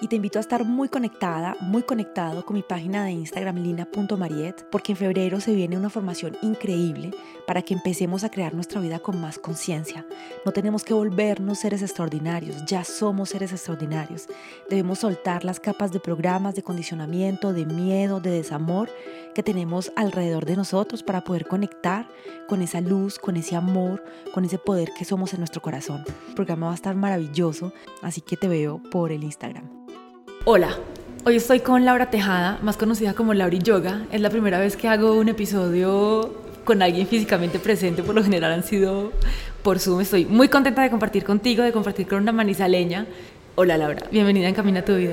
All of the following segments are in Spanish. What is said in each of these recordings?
y te invito a estar muy conectada, muy conectado con mi página de Instagram lina.mariet porque en febrero se viene una formación increíble para que empecemos a crear nuestra vida con más conciencia. No tenemos que volvernos seres extraordinarios, ya somos seres extraordinarios. Debemos soltar las capas de programas, de condicionamiento, de miedo, de desamor que tenemos alrededor de nosotros para poder conectar con esa luz, con ese amor, con ese poder que somos en nuestro corazón. El programa va a estar maravilloso, así que te veo por el Instagram. Hola, hoy estoy con Laura Tejada, más conocida como Lauri Yoga. Es la primera vez que hago un episodio con alguien físicamente presente, por lo general han sido por Zoom. Estoy muy contenta de compartir contigo, de compartir con una manizaleña Hola Laura, bienvenida en Camina tu Vida.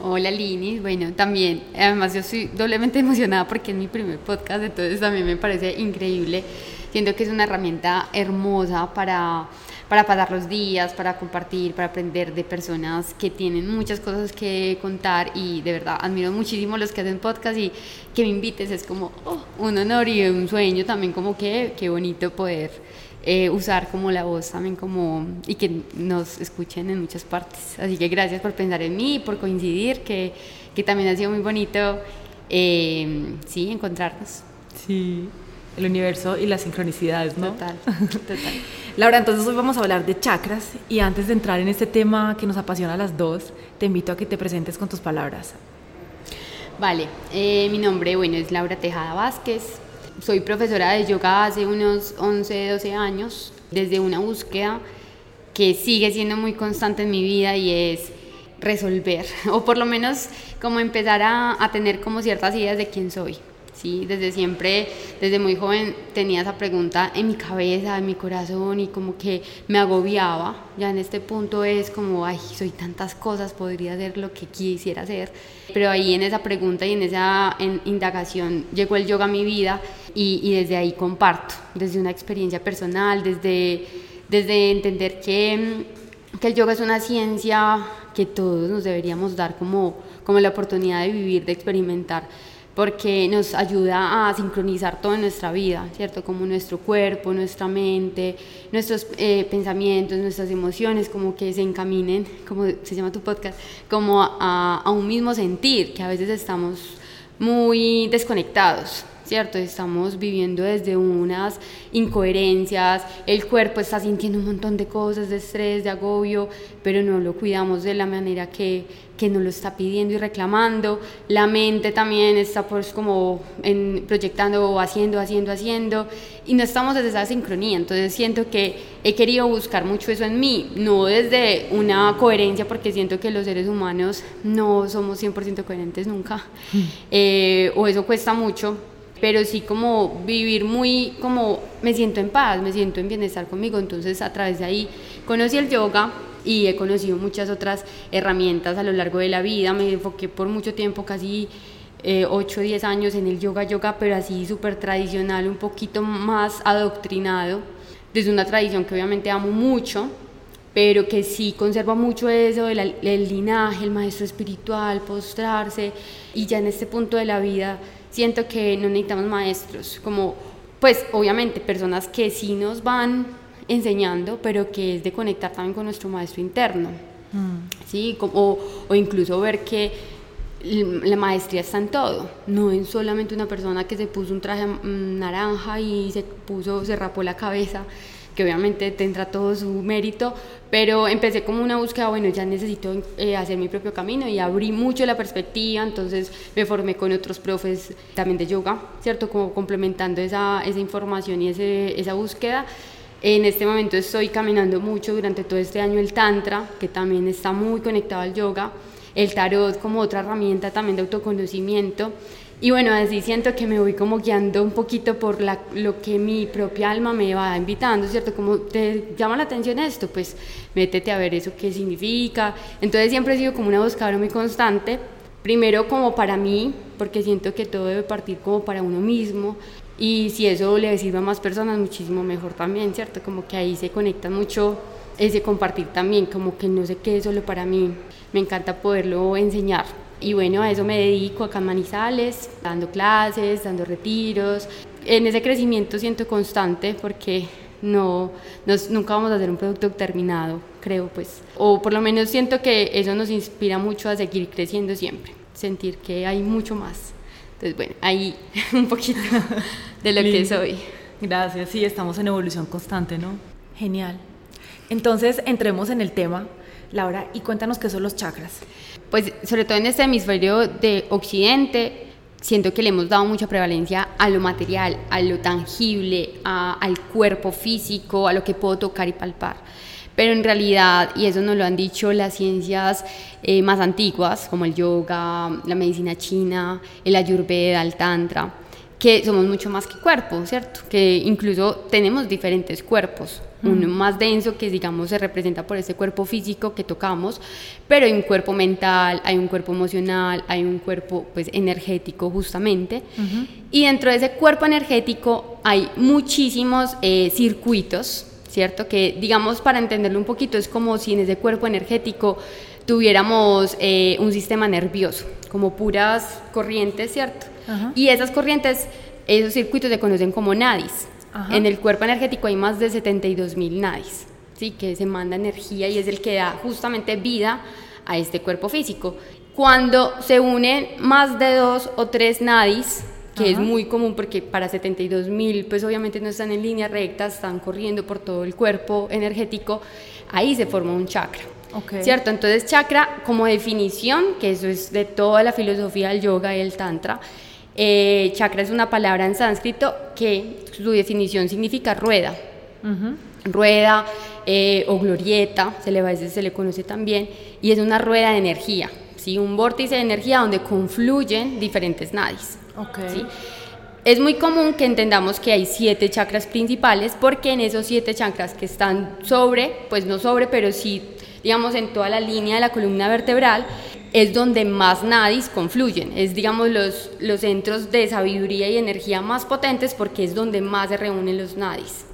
Hola Lini, bueno, también, además yo estoy doblemente emocionada porque es mi primer podcast, entonces también me parece increíble. Siento que es una herramienta hermosa para, para pasar los días, para compartir, para aprender de personas que tienen muchas cosas que contar y de verdad admiro muchísimo los que hacen podcast y que me invites es como oh, un honor y un sueño también como que qué bonito poder eh, usar como la voz también como y que nos escuchen en muchas partes. Así que gracias por pensar en mí, por coincidir, que, que también ha sido muy bonito, eh, sí, encontrarnos. Sí, el universo y las sincronicidades, ¿no? Total, total. Laura, entonces hoy vamos a hablar de chakras y antes de entrar en este tema que nos apasiona a las dos, te invito a que te presentes con tus palabras. Vale, eh, mi nombre, bueno, es Laura Tejada Vázquez, soy profesora de yoga hace unos 11, 12 años, desde una búsqueda que sigue siendo muy constante en mi vida y es resolver, o por lo menos como empezar a, a tener como ciertas ideas de quién soy. ¿Sí? Desde siempre, desde muy joven tenía esa pregunta en mi cabeza, en mi corazón y como que me agobiaba. Ya en este punto es como, ay, soy tantas cosas, podría hacer lo que quisiera hacer. Pero ahí en esa pregunta y en esa indagación llegó el yoga a mi vida y, desde ahí comparto, desde una experiencia personal, desde, entender que, el yoga es una ciencia que todos nos deberíamos dar como la oportunidad de vivir, de experimentar porque nos ayuda a sincronizar toda nuestra vida, ¿cierto? Como nuestro cuerpo, nuestra mente, nuestros eh, pensamientos, nuestras emociones, como que se encaminen, como se llama tu podcast, como a, a un mismo sentir, que a veces estamos muy desconectados. ¿Cierto? Estamos viviendo desde unas incoherencias, el cuerpo está sintiendo un montón de cosas, de estrés, de agobio, pero no lo cuidamos de la manera que, que nos lo está pidiendo y reclamando. La mente también está pues como en, proyectando o haciendo, haciendo, haciendo, y no estamos desde esa sincronía. Entonces siento que he querido buscar mucho eso en mí, no desde una coherencia, porque siento que los seres humanos no somos 100% coherentes nunca, mm. eh, o eso cuesta mucho pero sí como vivir muy, como me siento en paz, me siento en bienestar conmigo, entonces a través de ahí conocí el yoga y he conocido muchas otras herramientas a lo largo de la vida, me enfoqué por mucho tiempo, casi 8 o 10 años en el yoga yoga, pero así súper tradicional, un poquito más adoctrinado, desde una tradición que obviamente amo mucho, pero que sí conserva mucho eso del linaje, el maestro espiritual, postrarse, y ya en este punto de la vida siento que no necesitamos maestros, como pues obviamente personas que sí nos van enseñando, pero que es de conectar también con nuestro maestro interno, mm. ¿sí? o, o incluso ver que la maestría está en todo, no en solamente una persona que se puso un traje mm, naranja y se puso, se rapó la cabeza, que obviamente tendrá todo su mérito, pero empecé como una búsqueda, bueno, ya necesito eh, hacer mi propio camino y abrí mucho la perspectiva, entonces me formé con otros profes también de yoga, ¿cierto? Como complementando esa, esa información y ese, esa búsqueda. En este momento estoy caminando mucho durante todo este año el Tantra, que también está muy conectado al yoga, el tarot como otra herramienta también de autoconocimiento y bueno, así siento que me voy como guiando un poquito por la, lo que mi propia alma me va invitando, ¿cierto? Como te llama la atención esto, pues métete a ver eso qué significa. Entonces siempre he sido como una buscadora muy constante, primero como para mí, porque siento que todo debe partir como para uno mismo. Y si eso le sirve a más personas, muchísimo mejor también, ¿cierto? Como que ahí se conecta mucho ese compartir también, como que no qué es solo para mí. Me encanta poderlo enseñar. Y bueno, a eso me dedico acá en Manizales, dando clases, dando retiros. En ese crecimiento siento constante porque No, nos, nunca vamos a hacer un producto terminado, creo, pues. O por lo menos siento que eso nos inspira mucho a seguir creciendo siempre, sentir que hay mucho más. Entonces, bueno, ahí un poquito de lo que soy. Gracias, sí, estamos en evolución constante, ¿no? Genial. Entonces, entremos en el tema, Laura, y cuéntanos qué son los chakras. Pues sobre todo en este hemisferio de Occidente, siento que le hemos dado mucha prevalencia a lo material, a lo tangible, al cuerpo físico, a lo que puedo tocar y palpar. Pero en realidad, y eso nos lo han dicho las ciencias eh, más antiguas, como el yoga, la medicina china, el ayurveda, el tantra, que somos mucho más que cuerpo, ¿cierto? Que incluso tenemos diferentes cuerpos. Uno más denso que digamos se representa por ese cuerpo físico que tocamos, pero hay un cuerpo mental, hay un cuerpo emocional, hay un cuerpo pues energético justamente. Y dentro de ese cuerpo energético hay muchísimos eh, circuitos, ¿cierto? Que digamos para entenderlo un poquito es como si en ese cuerpo energético tuviéramos eh, un sistema nervioso, como puras corrientes, ¿cierto? Y esas corrientes, esos circuitos se conocen como nadis. En el cuerpo energético hay más de 72 mil nadis, ¿sí? que se manda energía y es el que da justamente vida a este cuerpo físico. Cuando se unen más de dos o tres nadis, que es muy común porque para 72 mil, pues obviamente no están en línea recta, están corriendo por todo el cuerpo energético, ahí se forma un chakra. ¿Cierto? Entonces, chakra, como definición, que eso es de toda la filosofía del yoga y el tantra, eh, chakra es una palabra en sánscrito que su definición significa rueda. Rueda eh, o glorieta, se le, a veces se le conoce también, y es una rueda de energía, ¿sí? un vórtice de energía donde confluyen diferentes nadis. Es muy común que entendamos que hay siete chakras principales porque en esos siete chakras que están sobre, pues no sobre, pero sí, digamos, en toda la línea de la columna vertebral, es donde más nadis confluyen, es digamos los, los centros de sabiduría y energía más potentes porque es donde más se reúnen los nadis.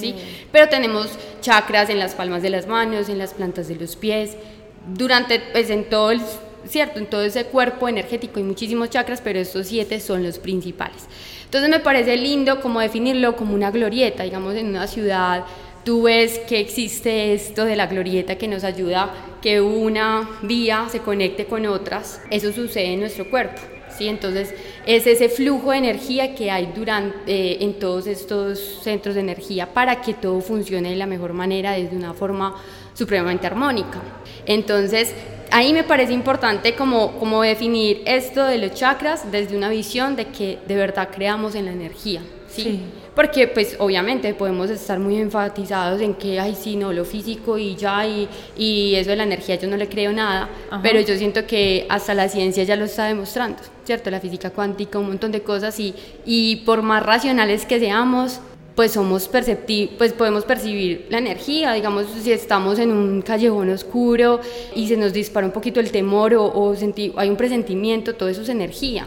¿sí? Pero tenemos chakras en las palmas de las manos, en las plantas de los pies, durante, pues en todo el, cierto, en todo ese cuerpo energético hay muchísimos chakras, pero estos siete son los principales. Entonces me parece lindo como definirlo como una glorieta, digamos en una ciudad tú ves que existe esto de la glorieta que nos ayuda que una vía se conecte con otras, eso sucede en nuestro cuerpo. ¿sí? Entonces es ese flujo de energía que hay durante, eh, en todos estos centros de energía para que todo funcione de la mejor manera desde una forma supremamente armónica. Entonces ahí me parece importante como, como definir esto de los chakras desde una visión de que de verdad creamos en la energía. ¿sí? Porque pues obviamente podemos estar muy enfatizados en que, ay, sí, no, lo físico y ya, y, y eso de la energía yo no le creo nada, pero yo siento que hasta la ciencia ya lo está demostrando, ¿cierto? La física cuántica, un montón de cosas, y, y por más racionales que seamos, pues somos percepti pues podemos percibir la energía, digamos, si estamos en un callejón oscuro y se nos dispara un poquito el temor o, o hay un presentimiento, todo eso es energía.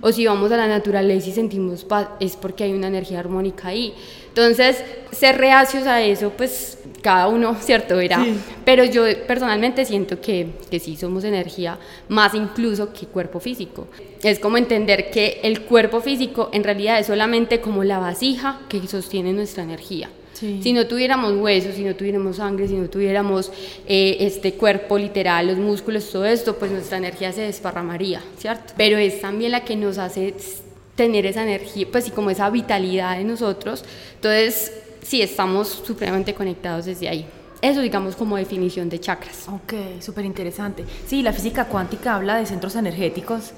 O si vamos a la naturaleza y sentimos paz, es porque hay una energía armónica ahí. Entonces, ser reacios a eso, pues cada uno, ¿cierto? Verá. Pero yo personalmente siento que, que sí somos energía, más incluso que cuerpo físico. Es como entender que el cuerpo físico en realidad es solamente como la vasija que sostiene nuestra energía. Si no tuviéramos huesos, si no tuviéramos sangre, si no tuviéramos eh, este cuerpo literal, los músculos, todo esto, pues nuestra energía se desparramaría, ¿cierto? Pero es también la que nos hace tener esa energía, pues y como esa vitalidad en nosotros. Entonces, sí, estamos supremamente conectados desde ahí. Eso digamos como definición de chakras. Ok, súper interesante. Sí, la física cuántica habla de centros energéticos.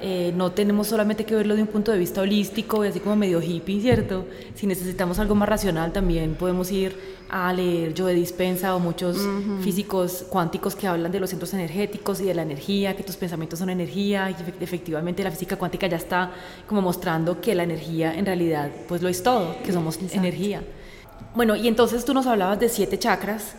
Eh, no tenemos solamente que verlo de un punto de vista holístico y así como medio hippie, ¿cierto? Si necesitamos algo más racional, también podemos ir a leer Joe Dispensa o muchos físicos cuánticos que hablan de los centros energéticos y de la energía, que tus pensamientos son energía y efectivamente la física cuántica ya está como mostrando que la energía en realidad pues lo es todo, que somos energía. Bueno, y entonces tú nos hablabas de siete chakras.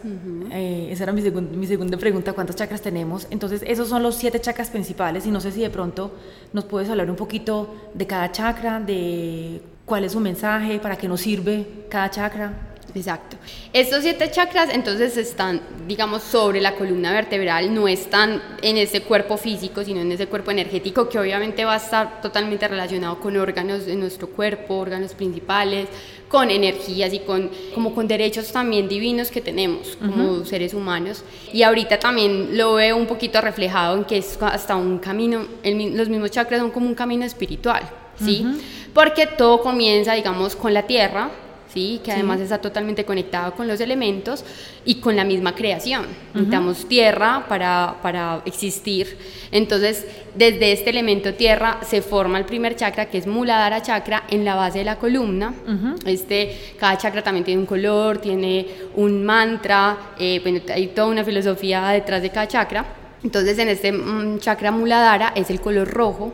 Eh, esa era mi, mi, segunda pregunta, ¿cuántos chakras tenemos? Entonces, esos son los siete chakras principales y no sé si de pronto nos puedes hablar un poquito de cada chakra, de cuál es su mensaje, para qué nos sirve cada chakra. Exacto. Estos siete chakras entonces están, digamos, sobre la columna vertebral, no están en ese cuerpo físico, sino en ese cuerpo energético que obviamente va a estar totalmente relacionado con órganos de nuestro cuerpo, órganos principales, con energías y con como con derechos también divinos que tenemos como seres humanos. Y ahorita también lo veo un poquito reflejado en que es hasta un camino, los mismos chakras son como un camino espiritual, ¿sí? Porque todo comienza, digamos, con la tierra, ¿sí? que además está totalmente conectado con los elementos y con la misma creación. Necesitamos tierra para, para, existir. Entonces, desde este elemento tierra se forma el primer chakra, que es Muladhara chakra, en la base de la columna. este, cada chakra también tiene un color, tiene un mantra, eh, bueno, hay toda una filosofía detrás de cada chakra. Entonces, en este mm, chakra Muladhara es el color rojo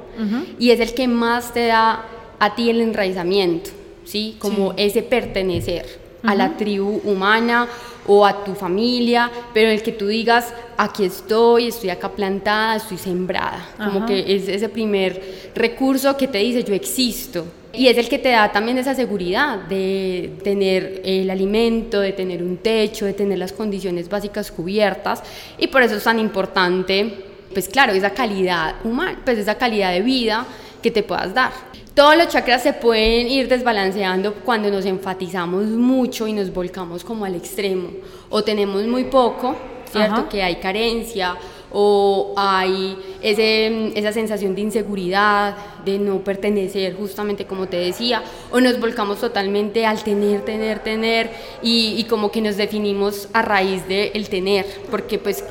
y es el que más te da a ti el enraizamiento. ¿Sí? Como ese pertenecer a la tribu humana o a tu familia, pero el que tú digas, aquí estoy, estoy acá plantada, estoy sembrada, como que es ese primer recurso que te dice, yo existo. Y es el que te da también esa seguridad de tener el alimento, de tener un techo, de tener las condiciones básicas cubiertas. Y por eso es tan importante, pues claro, esa calidad humana, pues esa calidad de vida que te puedas dar. Todos los chakras se pueden ir desbalanceando cuando nos enfatizamos mucho y nos volcamos como al extremo o tenemos muy poco, ¿cierto? Que hay carencia o hay ese, esa sensación de inseguridad, de no pertenecer, justamente como te decía, o nos volcamos totalmente al tener, tener, tener y, como que nos definimos a raíz del tener, porque pues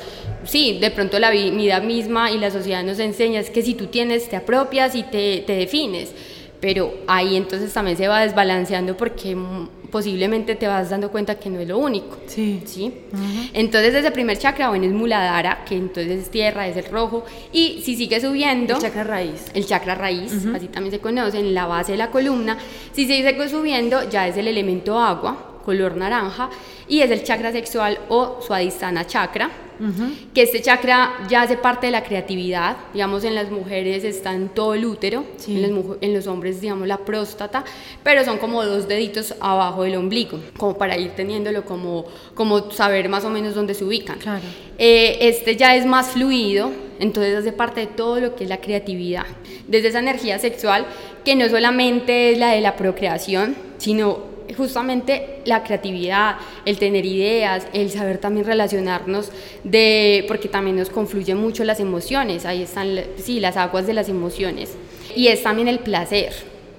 sí, de pronto la vida misma y la sociedad nos enseña es que si tú tienes, te apropias y te, te defines pero ahí entonces también se va desbalanceando porque posiblemente te vas dando cuenta que no es lo único. Sí. ¿sí? Entonces ese primer chakra, bueno, es Muladhara, que entonces es tierra, es el rojo, y si sigue subiendo... El chakra raíz. El chakra raíz, así también se conoce, en la base de la columna, si sigue subiendo ya es el elemento agua, color naranja, y es el chakra sexual o Swadhisthana chakra, que este chakra ya hace parte de la creatividad, digamos en las mujeres está en todo el útero, en, los, hombres digamos la próstata, pero son como dos deditos abajo del ombligo, como para ir teniéndolo como, como saber más o menos dónde se ubican. Eh, este ya es más fluido, entonces hace parte de todo lo que es la creatividad, desde esa energía sexual que no solamente es la de la procreación, sino justamente la creatividad, el tener ideas, el saber también relacionarnos, de, porque también nos confluyen mucho las emociones, ahí están, sí, las aguas de las emociones. Y es también el placer,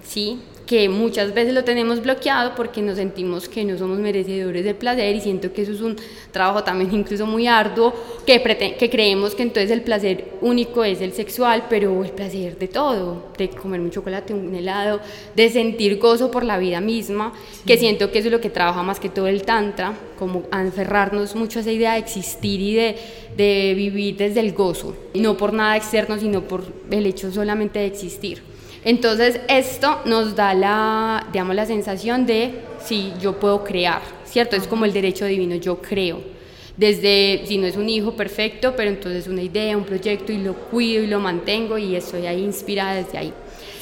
¿sí? Que muchas veces lo tenemos bloqueado porque nos sentimos que no somos merecedores del placer y siento que eso es un trabajo también incluso muy arduo, que, que creemos que entonces el placer único es el sexual, pero el placer de todo, de comer un chocolate, un helado, de sentir gozo por la vida misma, que siento que eso es lo que trabaja más que todo el tantra, como aferrarnos mucho a esa idea de existir y de, de vivir desde el gozo, no por nada externo, sino por el hecho solamente de existir. Entonces esto nos da la, digamos, la sensación de, si yo puedo crear, ¿cierto? Es como el derecho divino, yo creo. Desde, si no es un hijo perfecto, pero entonces una idea, un proyecto y lo cuido y lo mantengo y estoy ahí inspirada desde ahí.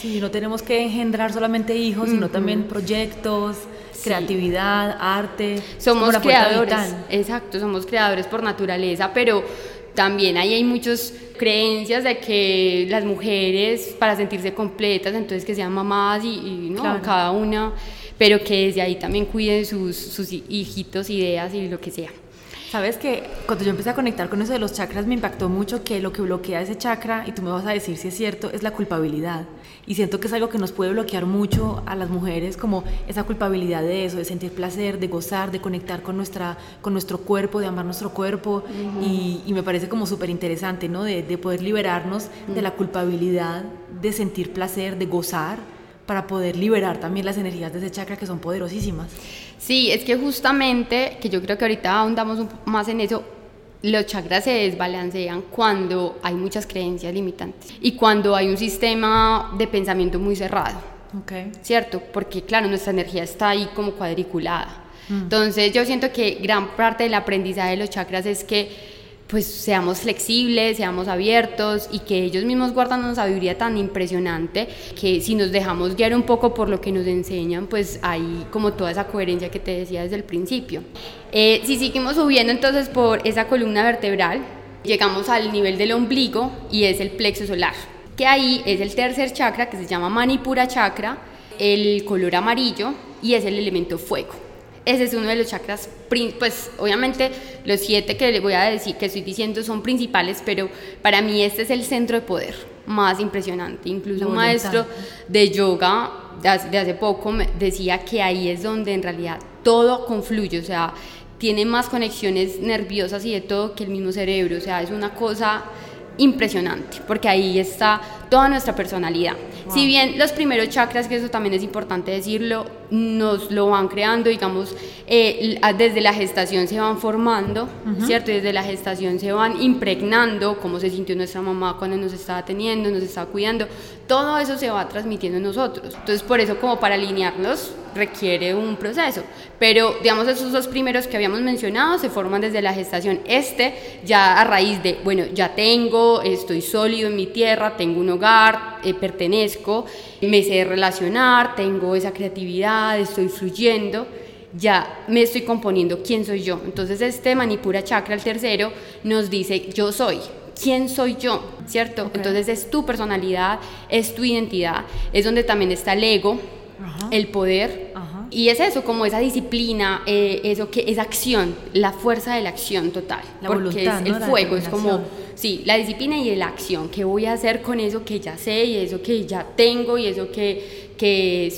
Sí, no tenemos que engendrar solamente hijos, sino también proyectos, creatividad, arte. Somos creadores, exacto, somos creadores por naturaleza, pero también ahí hay muchas creencias de que las mujeres para sentirse completas, entonces que sean mamás y, ¿no? cada una, pero que desde ahí también cuiden sus, sus hijitos, ideas y lo que sea. Sabes que cuando yo empecé a conectar con eso de los chakras me impactó mucho que lo que bloquea ese chakra, y tú me vas a decir si es cierto, es la culpabilidad. Y siento que es algo que nos puede bloquear mucho a las mujeres, como esa culpabilidad de eso, de sentir placer, de gozar, de conectar con, nuestra, con nuestro cuerpo, de amar nuestro cuerpo. y, me parece como súper interesante, ¿no? De, de, poder liberarnos de la culpabilidad, de sentir placer, de gozar, para poder liberar también las energías de ese chakra que son poderosísimas. Sí, es que justamente, que yo creo que ahorita ahondamos más en eso, los chakras se desbalancean cuando hay muchas creencias limitantes y cuando hay un sistema de pensamiento muy cerrado. Okay. ¿Cierto? Porque claro, nuestra energía está ahí como cuadriculada. Mm. Entonces yo siento que gran parte del aprendizaje de los chakras es que pues seamos flexibles, seamos abiertos y que ellos mismos guardan una sabiduría tan impresionante que si nos dejamos guiar un poco por lo que nos enseñan, pues hay como toda esa coherencia que te decía desde el principio. Eh, si seguimos subiendo entonces por esa columna vertebral, llegamos al nivel del ombligo y es el plexo solar, que ahí es el tercer chakra que se llama Manipura chakra, el color amarillo y es el elemento fuego. Ese es uno de los chakras, pues obviamente los siete que le voy a decir, que estoy diciendo son principales, pero para mí este es el centro de poder más impresionante. Incluso un maestro de yoga de hace, poco me decía que ahí es donde en realidad todo confluye, o sea, tiene más conexiones nerviosas y de todo que el mismo cerebro, o sea, es una cosa impresionante, porque ahí está toda nuestra personalidad. Si bien los primeros chakras, que eso también es importante decirlo, nos lo van creando, digamos, eh, desde la gestación se van formando, ¿cierto? Desde la gestación se van impregnando, cómo se sintió nuestra mamá cuando nos estaba teniendo, nos estaba cuidando, todo eso se va transmitiendo en nosotros. Entonces, por eso como para alinearnos requiere un proceso. Pero, digamos, esos dos primeros que habíamos mencionado se forman desde la gestación. Este ya a raíz de, bueno, ya tengo, estoy sólido en mi tierra, tengo un hogar, eh, pertenezco, me sé relacionar, tengo esa creatividad, estoy fluyendo, ya me estoy componiendo quién soy yo. Entonces este Manipura Chakra, el tercero, nos dice yo soy. ¿Quién soy yo? ¿Cierto? Entonces es tu personalidad, es tu identidad, es donde también está el ego, el poder. Y es eso, como esa disciplina, eh, eso que es acción, la fuerza de la acción total. La porque es el fuego, es como Sí, la disciplina y la acción. ¿Qué voy a hacer con eso que ya sé y eso que ya tengo y eso que, que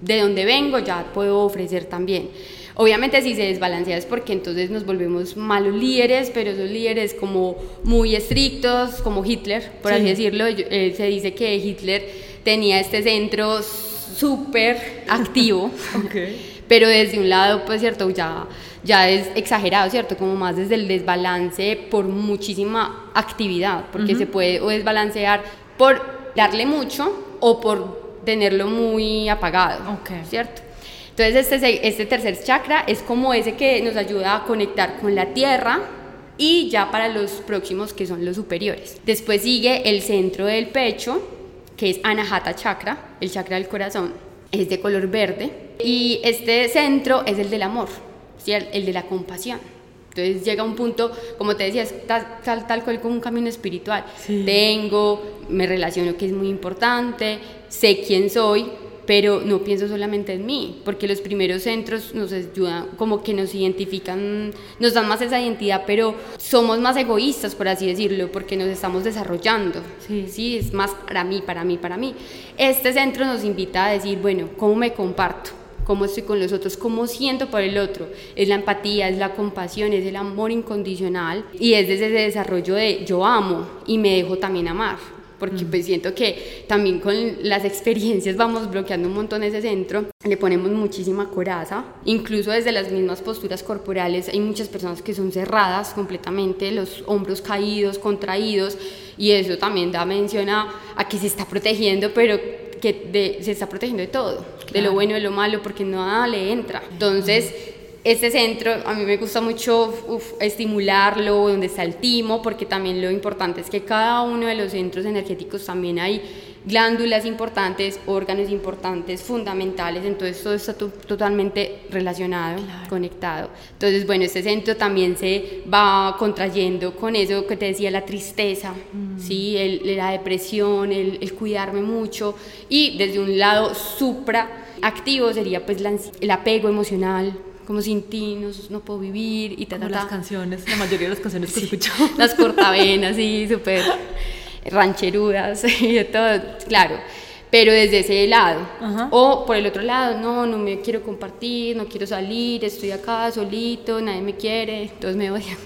de donde vengo ya puedo ofrecer también? Obviamente si se desbalancea es porque entonces nos volvemos malos líderes, pero esos líderes como muy estrictos, como Hitler, por así decirlo, eh, se dice que Hitler tenía este centro súper activo, pero desde un lado, pues cierto, ya ya es exagerado, ¿cierto? Como más desde el desbalance por muchísima actividad, porque se puede o desbalancear por darle mucho o por tenerlo muy apagado, ¿cierto? Entonces este, este tercer chakra es como ese que nos ayuda a conectar con la tierra y ya para los próximos que son los superiores. Después sigue el centro del pecho, que es Anahata Chakra, el chakra del corazón, es de color verde y este centro es el del amor el, de la compasión. Entonces llega un punto, como te decía, tal, tal, cual como un camino espiritual. Tengo, me relaciono que es muy importante, sé quién soy, pero no pienso solamente en mí, porque los primeros centros nos ayudan, como que nos identifican, nos dan más esa identidad, pero somos más egoístas, por así decirlo, porque nos estamos desarrollando. Sí. sí, es más para mí, para mí, para mí. Este centro nos invita a decir, bueno, ¿cómo me comparto? cómo estoy con los otros, cómo siento por el otro. Es la empatía, es la compasión, es el amor incondicional y es desde ese desarrollo de yo amo y me dejo también amar. Porque pues siento que también con las experiencias vamos bloqueando un montón ese centro, le ponemos muchísima coraza, incluso desde las mismas posturas corporales hay muchas personas que son cerradas completamente, los hombros caídos, contraídos, y eso también da mención a, a que se está protegiendo, pero que se está protegiendo de todo, de lo bueno de lo malo, porque nada le entra. Entonces, este centro a mí me gusta mucho estimularlo, donde está el timo, porque también lo importante es que cada uno de los centros energéticos también hay glándulas importantes, órganos importantes, fundamentales, entonces todo está totalmente relacionado, conectado. Entonces, bueno, este centro también se va contrayendo con eso que te decía, la tristeza, mm. ¿sí? El, la depresión, el, el, cuidarme mucho y desde un lado supra activo sería pues el apego emocional, como sin ti no, no puedo vivir y ta, las canciones, la mayoría de las canciones que escucho. Las cortavenas, sí, súper rancherudas y de todo, claro, pero desde ese lado. O por el otro lado, no, no me quiero compartir, no quiero salir, estoy acá solito, nadie me quiere, todos me odian.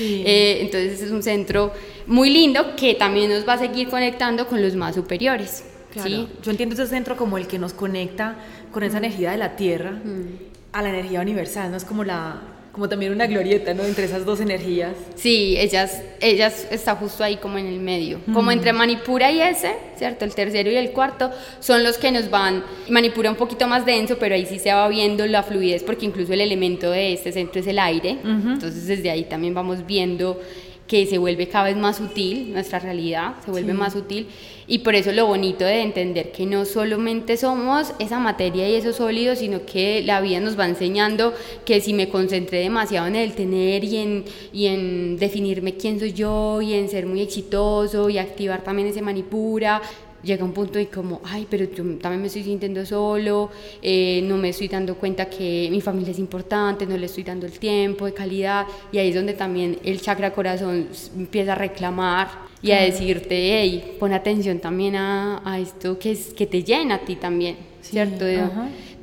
Eh, entonces es un centro muy lindo que también nos va a seguir conectando con los más superiores. ¿sí? Yo entiendo ese centro como el que nos conecta con esa energía de la tierra mm. A la energía universal, ¿no? Es como la, como también una glorieta, ¿no? Entre esas dos energías. Sí, ellas, ellas está justo ahí como en el medio. Como entre Manipura y ese, ¿cierto? El tercero y el cuarto son los que nos van, Manipura un poquito más denso, pero ahí sí se va viendo la fluidez, porque incluso el elemento de este centro es el aire. Entonces desde ahí también vamos viendo que se vuelve cada vez más sutil, nuestra realidad se vuelve más sutil. Y por eso lo bonito de entender que no solamente somos esa materia y esos sólidos, sino que la vida nos va enseñando que si me concentré demasiado en el tener y en, y en definirme quién soy yo y en ser muy exitoso y activar también ese manipura, llega un punto y como, ay, pero yo también me estoy sintiendo solo, eh, no me estoy dando cuenta que mi familia es importante, no le estoy dando el tiempo de calidad, y ahí es donde también el chakra corazón empieza a reclamar y a decirte, hey, pon atención también a, a esto que, es, que te llena a ti también, ¿cierto?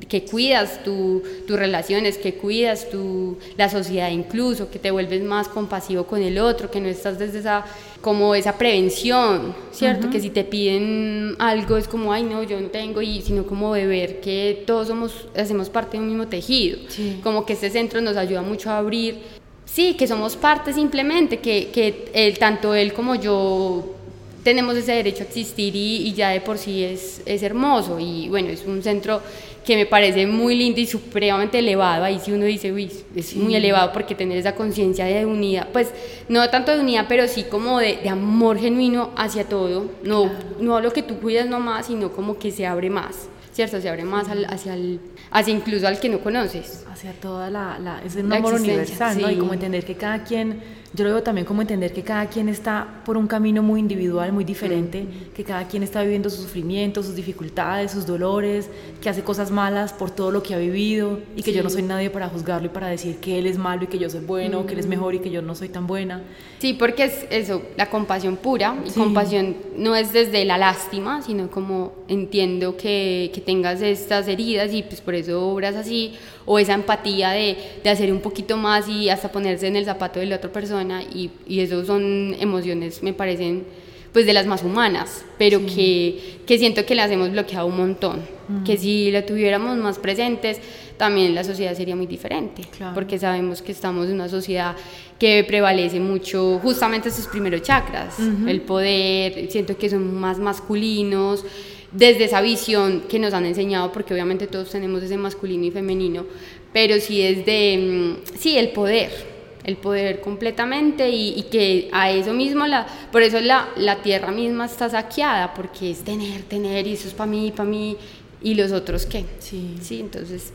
Que cuidas tu, tus relaciones, que cuidas tu, la sociedad incluso, que te vuelves más compasivo con el otro, que no estás desde esa, como esa prevención, ¿cierto? Que si te piden algo es como, ay no, yo no tengo, y sino como beber, que todos somos, hacemos parte de un mismo tejido, como que este centro nos ayuda mucho a abrir, sí, que somos parte simplemente, que, que él, tanto él como yo tenemos ese derecho a existir y, y ya de por sí es, es hermoso, y bueno, es un centro que me parece muy lindo y supremamente elevado. Ahí sí uno dice, uy, es muy elevado porque tener esa conciencia de unidad, pues no tanto de unidad, pero sí como de, de amor genuino hacia todo. No, no lo que tú cuidas nomás, sino como que se abre más. ¿cierto? Se abre más al, hacia, el, hacia incluso al que no conoces. Hacia toda la... la es un amor universal, ¿no? Y como entender que cada quien yo lo veo también como entender que cada quien está por un camino muy individual, muy diferente, que cada quien está viviendo sus sufrimientos, sus dificultades, sus dolores, que hace cosas malas por todo lo que ha vivido y que yo no soy nadie para juzgarlo y para decir que él es malo y que yo soy bueno, que él es mejor y que yo no soy tan buena. Sí, porque es eso, la compasión pura y compasión no es desde la lástima, sino como entiendo que, que tengas estas heridas y pues por eso obras así o esa empatía de, de, hacer un poquito más y hasta ponerse en el zapato de la otra persona y, y eso son emociones, me parecen pues de las más humanas, pero que, que, siento que las hemos bloqueado un montón, que si la tuviéramos más presentes, también la sociedad sería muy diferente, porque sabemos que estamos en una sociedad que prevalece mucho justamente esos primeros chakras, el poder, siento que son más masculinos, desde esa visión que nos han enseñado, porque obviamente todos tenemos ese masculino y femenino, pero sí es de, mm, sí, el poder, el poder completamente y, que a eso mismo, la, por eso la, la tierra misma está saqueada, porque es tener, tener, y eso es para mí, para mí, y los otros qué. Sí. Sí, entonces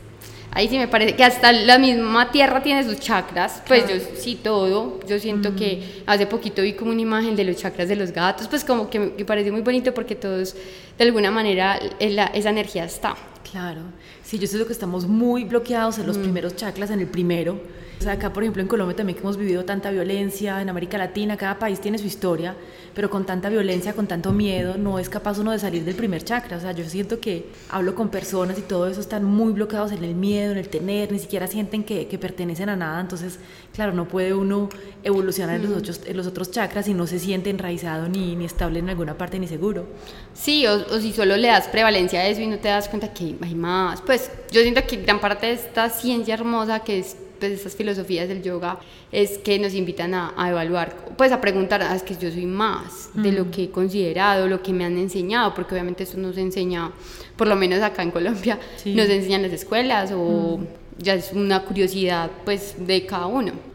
ahí sí me parece que hasta la misma tierra tiene sus chakras, pues yo sí todo, yo siento que hace poquito vi como una imagen de los chakras de los gatos, pues como que me parece muy bonito porque todos, de alguna manera, esa energía está. Claro, sí, yo sé que estamos muy bloqueados en los primeros chakras, en el primero, o sea, acá, por ejemplo, en Colombia también que hemos vivido tanta violencia, en América Latina, cada país tiene su historia, pero con tanta violencia, con tanto miedo, no es capaz uno de salir del primer chakra. O sea, yo siento que hablo con personas y todo eso están muy bloqueados en el miedo, en el tener, ni siquiera sienten que, que pertenecen a nada. Entonces, claro, no puede uno evolucionar en, los otros, en los otros chakras si no se siente enraizado ni, ni estable en alguna parte ni seguro. Sí, o, o si solo le das prevalencia a eso y no te das cuenta que hay más. Pues yo siento que gran parte de esta ciencia hermosa que es pues estas filosofías del yoga es que nos invitan a, evaluar, pues a preguntar, ah, es que yo soy más de lo que he considerado, lo que me han enseñado, porque obviamente esto nos enseña, por lo menos acá en Colombia, nos enseñan las escuelas o ya es una curiosidad pues de cada uno.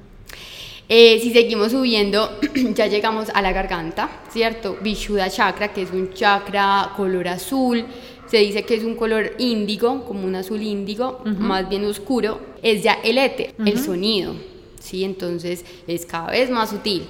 Eh, si seguimos subiendo, ya llegamos a la garganta, ¿cierto? Vishuddha chakra, que es un chakra color azul, se dice que es un color índigo, como un azul índigo, más bien oscuro, es ya el éter, el sonido, ¿sí? Entonces es cada vez más sutil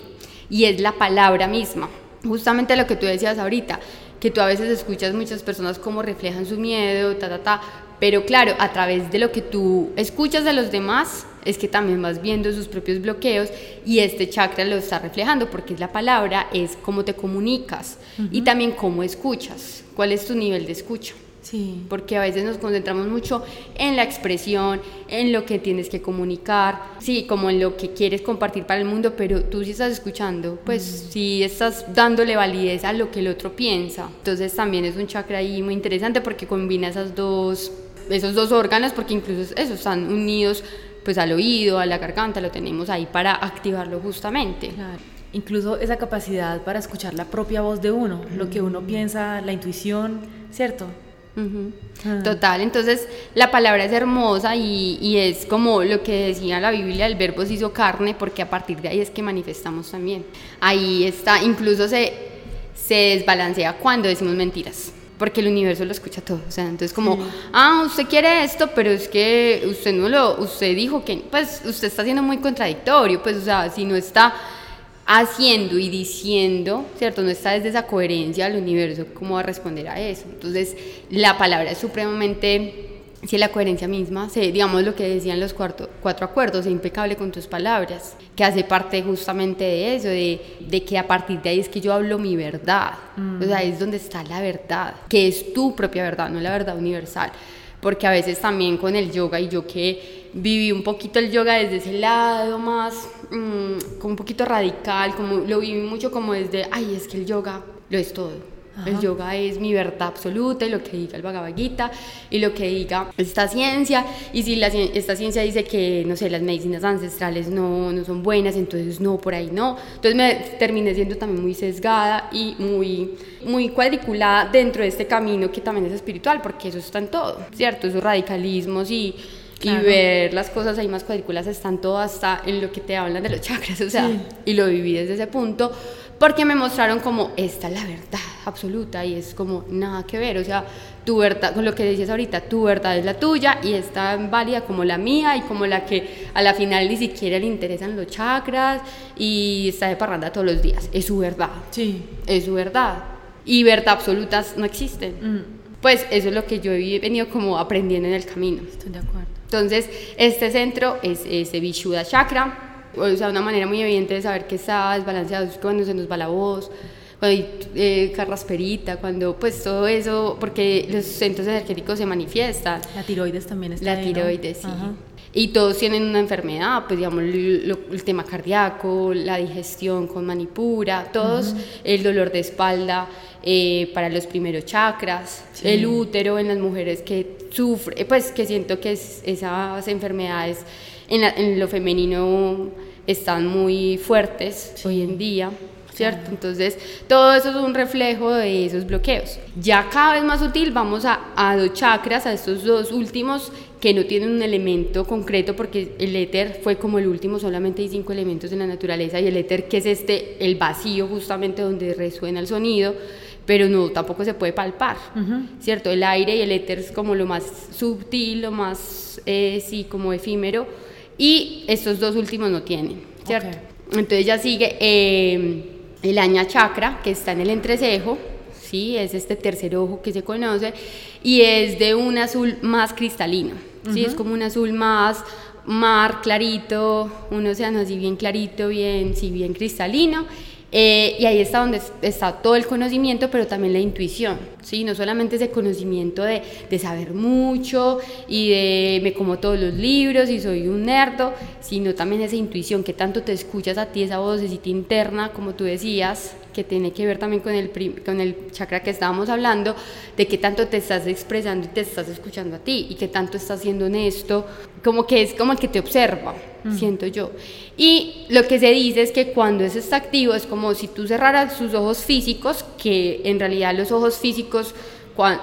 y es la palabra misma. Justamente lo que tú decías ahorita, que tú a veces escuchas muchas personas como reflejan su miedo, ta, ta, ta, pero claro, a través de lo que tú escuchas de los demás, es que también vas viendo sus propios bloqueos y este chakra lo está reflejando porque la palabra es cómo te comunicas y también cómo escuchas, cuál es tu nivel de escucha. Sí. Porque a veces nos concentramos mucho en la expresión, en lo que tienes que comunicar, sí, como en lo que quieres compartir para el mundo, pero tú sí estás escuchando, pues sí estás dándole validez a lo que el otro piensa. Entonces también es un chakra ahí muy interesante porque combina esas dos, esos dos órganos, porque incluso esos están unidos pues al oído, a la garganta, lo tenemos ahí para activarlo justamente. Claro. Incluso esa capacidad para escuchar la propia voz de uno, lo que uno piensa, la intuición, ¿cierto? Ujú. Total, entonces la palabra es hermosa y, y es como lo que decía la Biblia, el verbo se hizo carne, porque a partir de ahí es que manifestamos también. Ahí está, incluso se, se desbalancea cuando decimos mentiras. Porque el universo lo escucha todo, o sea, entonces como, ah, usted quiere esto, pero es que usted no lo, usted dijo que, pues usted está siendo muy contradictorio, pues, o sea, si no está haciendo y diciendo, ¿cierto? No está desde esa coherencia del universo, ¿cómo va a responder a eso? Entonces, la palabra es supremamente, si la coherencia misma, se, digamos lo que decían los cuarto- cuatro acuerdos, sé impecable con tus palabras, que hace parte justamente de eso, de, de que a partir de ahí es que yo hablo mi verdad, o sea, es donde está la verdad, que es tu propia verdad, no la verdad universal porque a veces también con el yoga y yo que viví un poquito el yoga desde ese lado más, mm, como un poquito radical, como lo viví mucho como desde, ay, es que el yoga lo es todo. El yoga es mi verdad absoluta y lo que diga el Bhagavad Gita y lo que diga esta ciencia. Y si la, esta ciencia dice que, no sé, las medicinas ancestrales no, no son buenas, entonces no, por ahí no. Entonces me terminé siendo también muy sesgada y muy, muy cuadriculada dentro de este camino que también es espiritual, porque eso está en todo, ¿cierto? Esos radicalismos y, y ver las cosas ahí más cuadrículas están todo hasta en lo que te hablan de los chakras, o sea, y lo viví desde ese punto porque me mostraron como esta es la verdad absoluta y es como nada que ver, o sea, tu verdad, con lo que decías ahorita, tu verdad es la tuya y es tan válida como la mía y como la que a la final ni siquiera le interesan los chakras y está de parranda todos los días, es su verdad, Sí. es su verdad y verdad absolutas no existen. Pues eso es lo que yo he venido como aprendiendo en el camino. Estoy de acuerdo. Entonces, este centro es ese Vishuddha Chakra, o sea, una manera muy evidente de saber que está desbalanceado es cuando se nos va la voz, cuando hay eh, carrasperita, cuando pues todo eso, porque los centros energéticos se manifiestan. La tiroides también está La ahí, ¿no? tiroides, sí. Ajá. Y todos tienen una enfermedad, pues digamos el, lo- el tema cardíaco, la digestión con manipura, todos, el dolor de espalda eh, para los primeros chakras, el útero en las mujeres que sufren, pues que siento que es- esas enfermedades en, la- en lo femenino están muy fuertes hoy en día. ¿Cierto? Entonces, todo eso es un reflejo de esos bloqueos. Ya cada vez más útil, vamos a, a dos chakras, a estos dos últimos que no tienen un elemento concreto, porque el éter fue como el último, solamente hay cinco elementos en la naturaleza, y el éter, que es este, el vacío, justamente donde resuena el sonido, pero no, tampoco se puede palpar, ¿cierto? El aire y el éter es como lo más sutil, lo más, eh, sí, como efímero, y estos dos últimos no tienen, ¿cierto? Ok. Entonces ya sigue eh, el aña chakra, que está en el entrecejo, ¿sí? Es este tercer ojo que se conoce, y es de un azul más cristalino, ¿sí? Es como un azul más mar clarito, un océano así bien clarito, bien, sí, bien cristalino. Eh, y ahí está donde es- está todo el conocimiento, pero también la intuición, ¿sí? No solamente ese conocimiento de, de saber mucho y de me como todos los libros y soy un nerdo, sino también esa intuición que tanto te escuchas a ti, esa vocecita interna, como tú decías, que tiene que ver también con el, con el chakra que estábamos hablando, de que tanto te estás expresando y te estás escuchando a ti y que tanto estás siendo honesto, como que es como el que te observa, siento yo. Y lo que se dice es que cuando eso está activo es como si tú cerraras tus ojos físicos, que en realidad los ojos físicos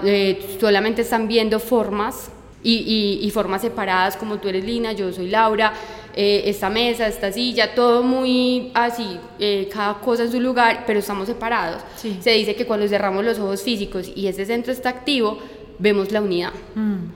eh, solamente están viendo formas y, y- y formas separadas, como tú eres Lina, yo soy Laura, eh, esta mesa, esta silla, todo muy así, eh, cada cosa en su lugar, pero estamos separados. Sí. Se dice que cuando cerramos los ojos físicos y ese centro está activo, vemos la unidad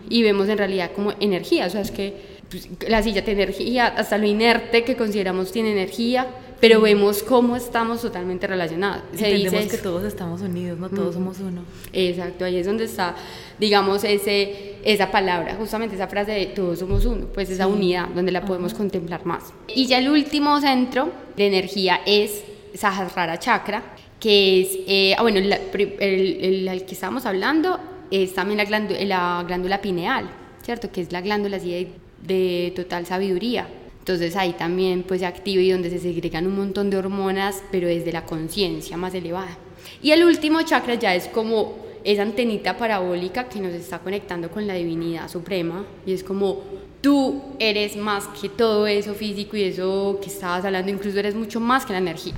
y vemos en realidad como energía, o sea, es que pues, la silla tiene energía, hasta lo inerte que consideramos tiene energía, pero vemos cómo estamos totalmente relacionados. Se Entendemos dice que todos estamos unidos, no todos somos uno. Exacto, ahí es donde está, digamos, ese, esa palabra, justamente esa frase de todos somos uno, pues esa unidad donde la podemos contemplar más. Y ya el último centro de energía es Sahasrara Chakra, que es, eh, ah, bueno, la- el, el- al que estábamos hablando es también la, glándu- la glándula pineal, ¿cierto? Que es la glándula así de, de total sabiduría. Entonces ahí también pues se activa y donde se segregan un montón de hormonas, pero desde la conciencia más elevada. Y el último chakra ya es como esa antenita parabólica que nos está conectando con la divinidad suprema y es como tú eres más que todo eso físico y eso que estabas hablando, incluso eres mucho más que la energía.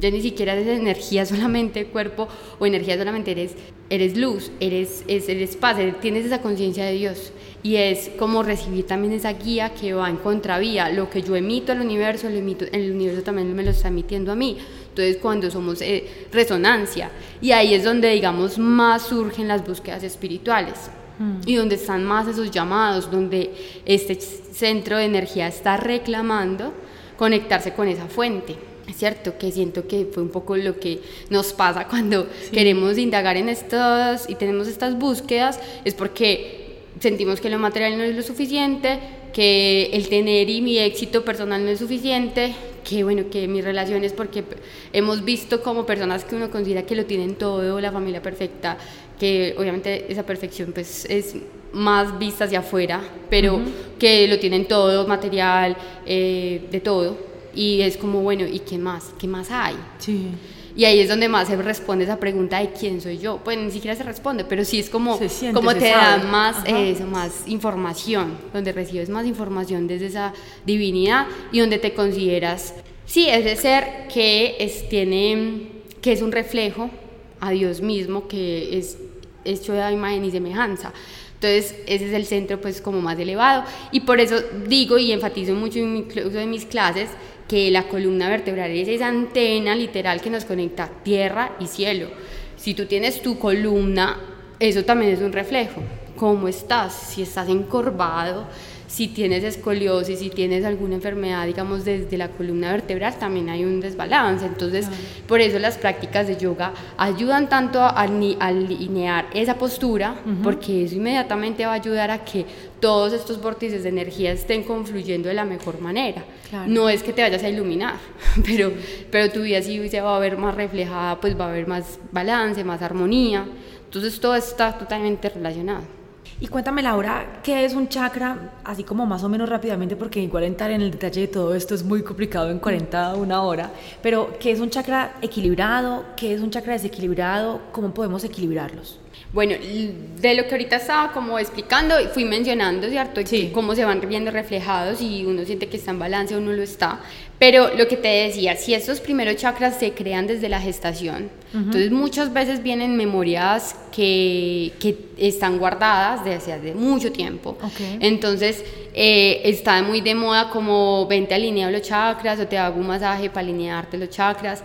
Ya ni siquiera eres energía solamente, cuerpo o energía solamente, eres, eres luz, eres, eres paz, tienes esa conciencia de Dios. Y es como recibir también esa guía que va en contravía. Lo que yo emito al universo, el, emito, el universo también me lo está emitiendo a mí. Entonces, cuando somos eh, resonancia, y ahí es donde, digamos, más surgen las búsquedas espirituales. Mm. Y donde están más esos llamados, donde este centro de energía está reclamando conectarse con esa fuente. Es cierto que siento que fue un poco lo que nos pasa cuando queremos indagar en estas y tenemos estas búsquedas, es porque sentimos que lo material no es lo suficiente, que el tener y mi éxito personal no es suficiente, que bueno, que mis relaciones, porque hemos visto como personas que uno considera que lo tienen todo, la familia perfecta, que obviamente esa perfección pues es más vista hacia afuera, pero que lo tienen todo, material, eh, de todo y es como, bueno, ¿y qué más? ¿Qué más hay? Sí. Y ahí es donde más se responde esa pregunta de quién soy yo. Pues ni siquiera se responde, pero sí es como, como te da más, eso, más información, donde recibes más información desde esa divinidad y donde te consideras, sí, es de ser que es, tiene, que es un reflejo a Dios mismo, que es hecho de imagen y semejanza. Entonces, ese es el centro pues como más elevado y por eso digo y enfatizo mucho incluso en mis clases que la columna vertebral es esa antena literal que nos conecta tierra y cielo. Si tú tienes tu columna, eso también es un reflejo. ¿Cómo estás? Si estás encorvado, si tienes escoliosis, si tienes alguna enfermedad, digamos, desde la columna vertebral, también hay un desbalance. Entonces, por eso las prácticas de yoga ayudan tanto a, alinear esa postura, porque eso inmediatamente va a ayudar a que todos estos vórtices de energía estén confluyendo de la mejor manera. No es que te vayas a iluminar, pero, pero tu vida sí se va a ver más reflejada, pues va a haber más balance, más armonía. Entonces, todo está totalmente relacionado. Y cuéntame, Laura, ¿qué es un chakra? Así como más o menos rápidamente, porque igual entrar en el detalle de todo esto es muy complicado en 40 una hora. Pero, ¿qué es un chakra equilibrado? ¿Qué es un chakra desequilibrado? ¿Cómo podemos equilibrarlos? Bueno, de lo que ahorita estaba como explicando, fui mencionando, ¿cierto? Sí. Cómo se van viendo reflejados y uno siente que está en balance o no lo está. Pero lo que te decía, si estos primeros chakras se crean desde la gestación, entonces muchas veces vienen memorias que, que están guardadas desde hace mucho tiempo. Entonces eh, está muy de moda como vente alineado los chakras o te hago un masaje para alinearte los chakras.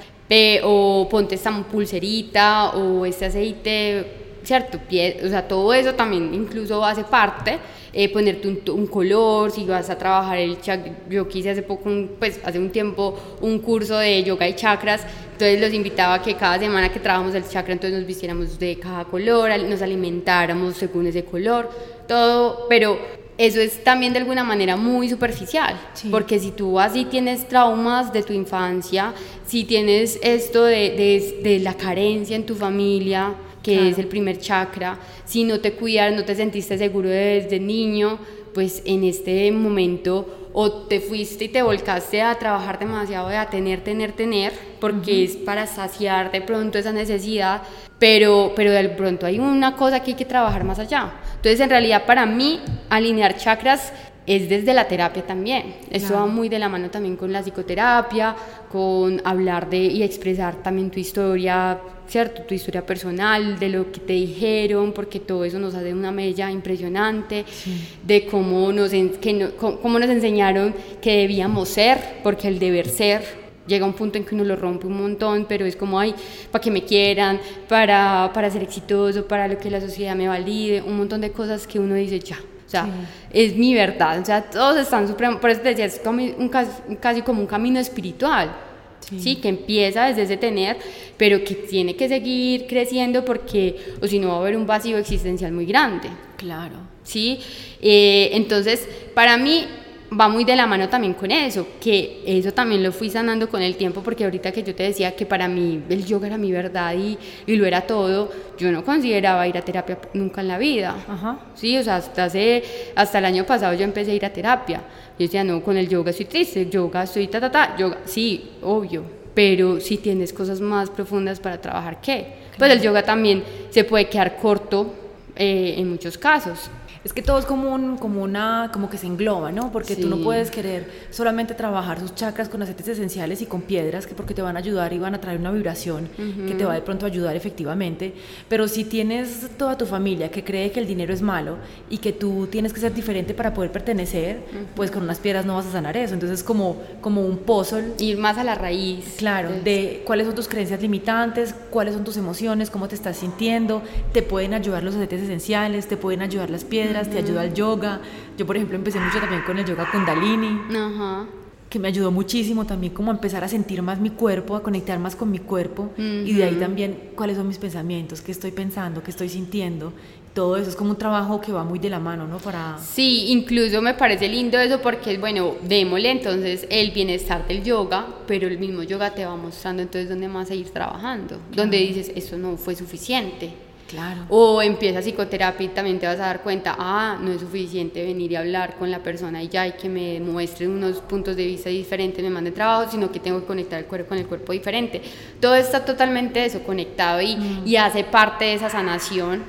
o ponte esta pulserita o este aceite ¿cierto? Pie, o sea, todo eso también incluso hace parte, eh, ponerte un, color, si vas a trabajar el chakra, yo quise hace poco, pues hace un tiempo, un curso de yoga y chakras, entonces los invitaba a que cada semana que trabajamos el chakra, entonces nos vistiéramos de cada color, nos alimentáramos según ese color, todo, pero eso es también de alguna manera muy superficial, porque si tú así tienes traumas de tu infancia, si tienes esto de, de, de la carencia en tu familia, que es el primer chakra. Si no te cuidas, no te sentiste seguro desde niño, pues en este momento o te fuiste y te volcaste a trabajar demasiado, a tener, tener, tener, porque es para saciar de pronto esa necesidad, pero, pero de pronto hay una cosa que hay que trabajar más allá. Entonces, en realidad, para mí, alinear chakras es desde la terapia también. Eso va muy de la mano también con la psicoterapia, con hablar de y expresar también tu historia, ¿cierto? Tu historia personal, de lo que te dijeron, porque todo eso nos hace una mella impresionante, de cómo nos, que cómo nos enseñaron que debíamos ser, porque el deber ser llega un punto en que uno lo rompe un montón, pero es como, ay, para que me quieran, para, para ser exitoso, para lo que la sociedad me valide, un montón de cosas que uno dice ya o sea, es mi verdad. O sea, todos están supremos. Por eso te decía, es como un, casi, como un camino espiritual. Sí. que empieza desde ese tener, pero que tiene que seguir creciendo porque, o si no, va a haber un vacío existencial muy grande. Claro. Sí, eh, entonces, para mí, va muy de la mano también con eso, que eso también lo fui sanando con el tiempo, porque ahorita que yo te decía que para mí el yoga era mi verdad y, y lo era todo, yo no consideraba ir a terapia nunca en la vida. Ajá. Sí, o sea, hasta, hace, hasta el año pasado yo empecé a ir a terapia. Yo decía, no, con el yoga estoy triste, yoga estoy ta, ta, ta, yoga, sí, obvio, pero si tienes cosas más profundas para trabajar, ¿qué? Pues el yoga también se puede quedar corto eh, en muchos casos. Es que todo es como, un, como una, como que se engloba, ¿no? Porque tú no Sí. puedes querer solamente trabajar sus chakras con aceites esenciales y con piedras, que porque te van a ayudar y van a traer una vibración que te va de pronto a ayudar efectivamente. Pero si tienes toda tu familia que cree que el dinero es malo y que tú tienes que ser diferente para poder pertenecer, pues con unas piedras no vas a sanar eso. Entonces es como, como un puzzle Ir más a la raíz. Claro, Entonces, de cuáles son tus creencias limitantes, cuáles son tus emociones, cómo te estás sintiendo, te pueden ayudar los aceites esenciales, te pueden ayudar las piedras, te ayuda el yoga. Yo, por ejemplo, empecé mucho también con el yoga Kundalini, Ajá. que me ayudó muchísimo también como a empezar a sentir más mi cuerpo, a conectar más con mi cuerpo y de ahí también cuáles son mis pensamientos, qué estoy pensando, qué estoy sintiendo. Todo eso es como un trabajo que va muy de la mano, ¿no? Para... Sí, incluso me parece lindo eso porque, bueno, démosle entonces el bienestar del yoga, pero el mismo yoga te va mostrando entonces dónde más seguir trabajando, donde dices, eso no fue suficiente. Claro. O empieza psicoterapia y también te vas a dar cuenta, ah, no es suficiente venir y hablar con la persona y ya, y que me muestre unos puntos de vista diferentes, me mande trabajo, sino que tengo que conectar el cuerpo con el cuerpo diferente. Todo está totalmente eso conectado y, y hace parte de esa sanación,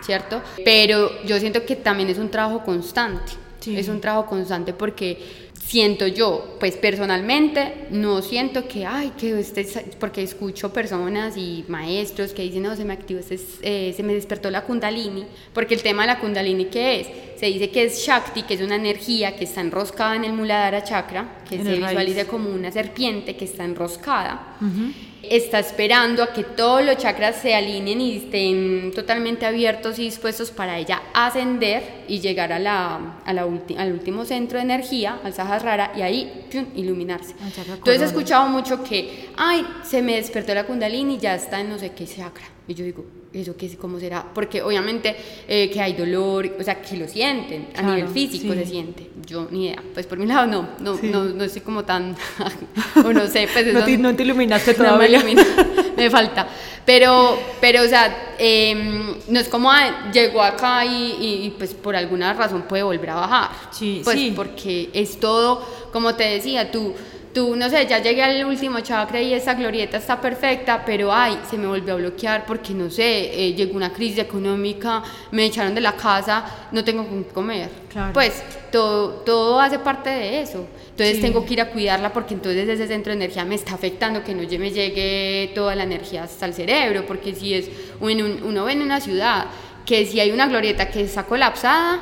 ¿cierto? Pero yo siento que también es un trabajo constante. Sí. Es un trabajo constante porque siento yo, pues personalmente, no siento que, ay, que este, porque escucho personas y maestros que dicen, no, se me activó, este, eh, se me despertó la kundalini, porque el tema de la kundalini, ¿qué es? Se dice que es Shakti, que es una energía que está enroscada en el Muladhara chakra, que En se visualiza como una serpiente que está enroscada. Está esperando a que todos los chakras se alineen y estén totalmente abiertos y dispuestos para ella ascender y llegar a la, a la ulti- al último centro de energía, al Sahasrara, y ahí ¡pium! iluminarse. Entonces he escuchado mucho que, ay, se me despertó la kundalini y ya está en no sé qué chakra. Y yo digo, ¿eso qué es? ¿Cómo será? Porque obviamente eh, que hay dolor, o sea, que lo sienten, a Claro, nivel físico sí. se siente. Yo ni idea. Pues por mi lado no, no, Sí. no, no estoy como tan, o no sé, pues No eso- te, no te iluminaste no me todavía. ilumina, me falta. Pero, pero o sea, em, no es como ah, llegó acá y, y- y, pues por alguna razón puede volver a bajar. Sí, pues sí. porque es todo, como te decía, tú, tú, no sé, ya llegué al último chakra y esa glorieta está perfecta, pero ay, se me volvió a bloquear porque no sé, eh, llegó una crisis económica, me echaron de la casa, no tengo con qué comer. Claro. Pues todo, todo hace parte de eso. Entonces Sí. tengo que ir a cuidarla porque entonces ese centro de energía me está afectando, que no me llegue toda la energía hasta el cerebro, porque si es, en un- uno ve en una ciudad que si hay una glorieta que está colapsada,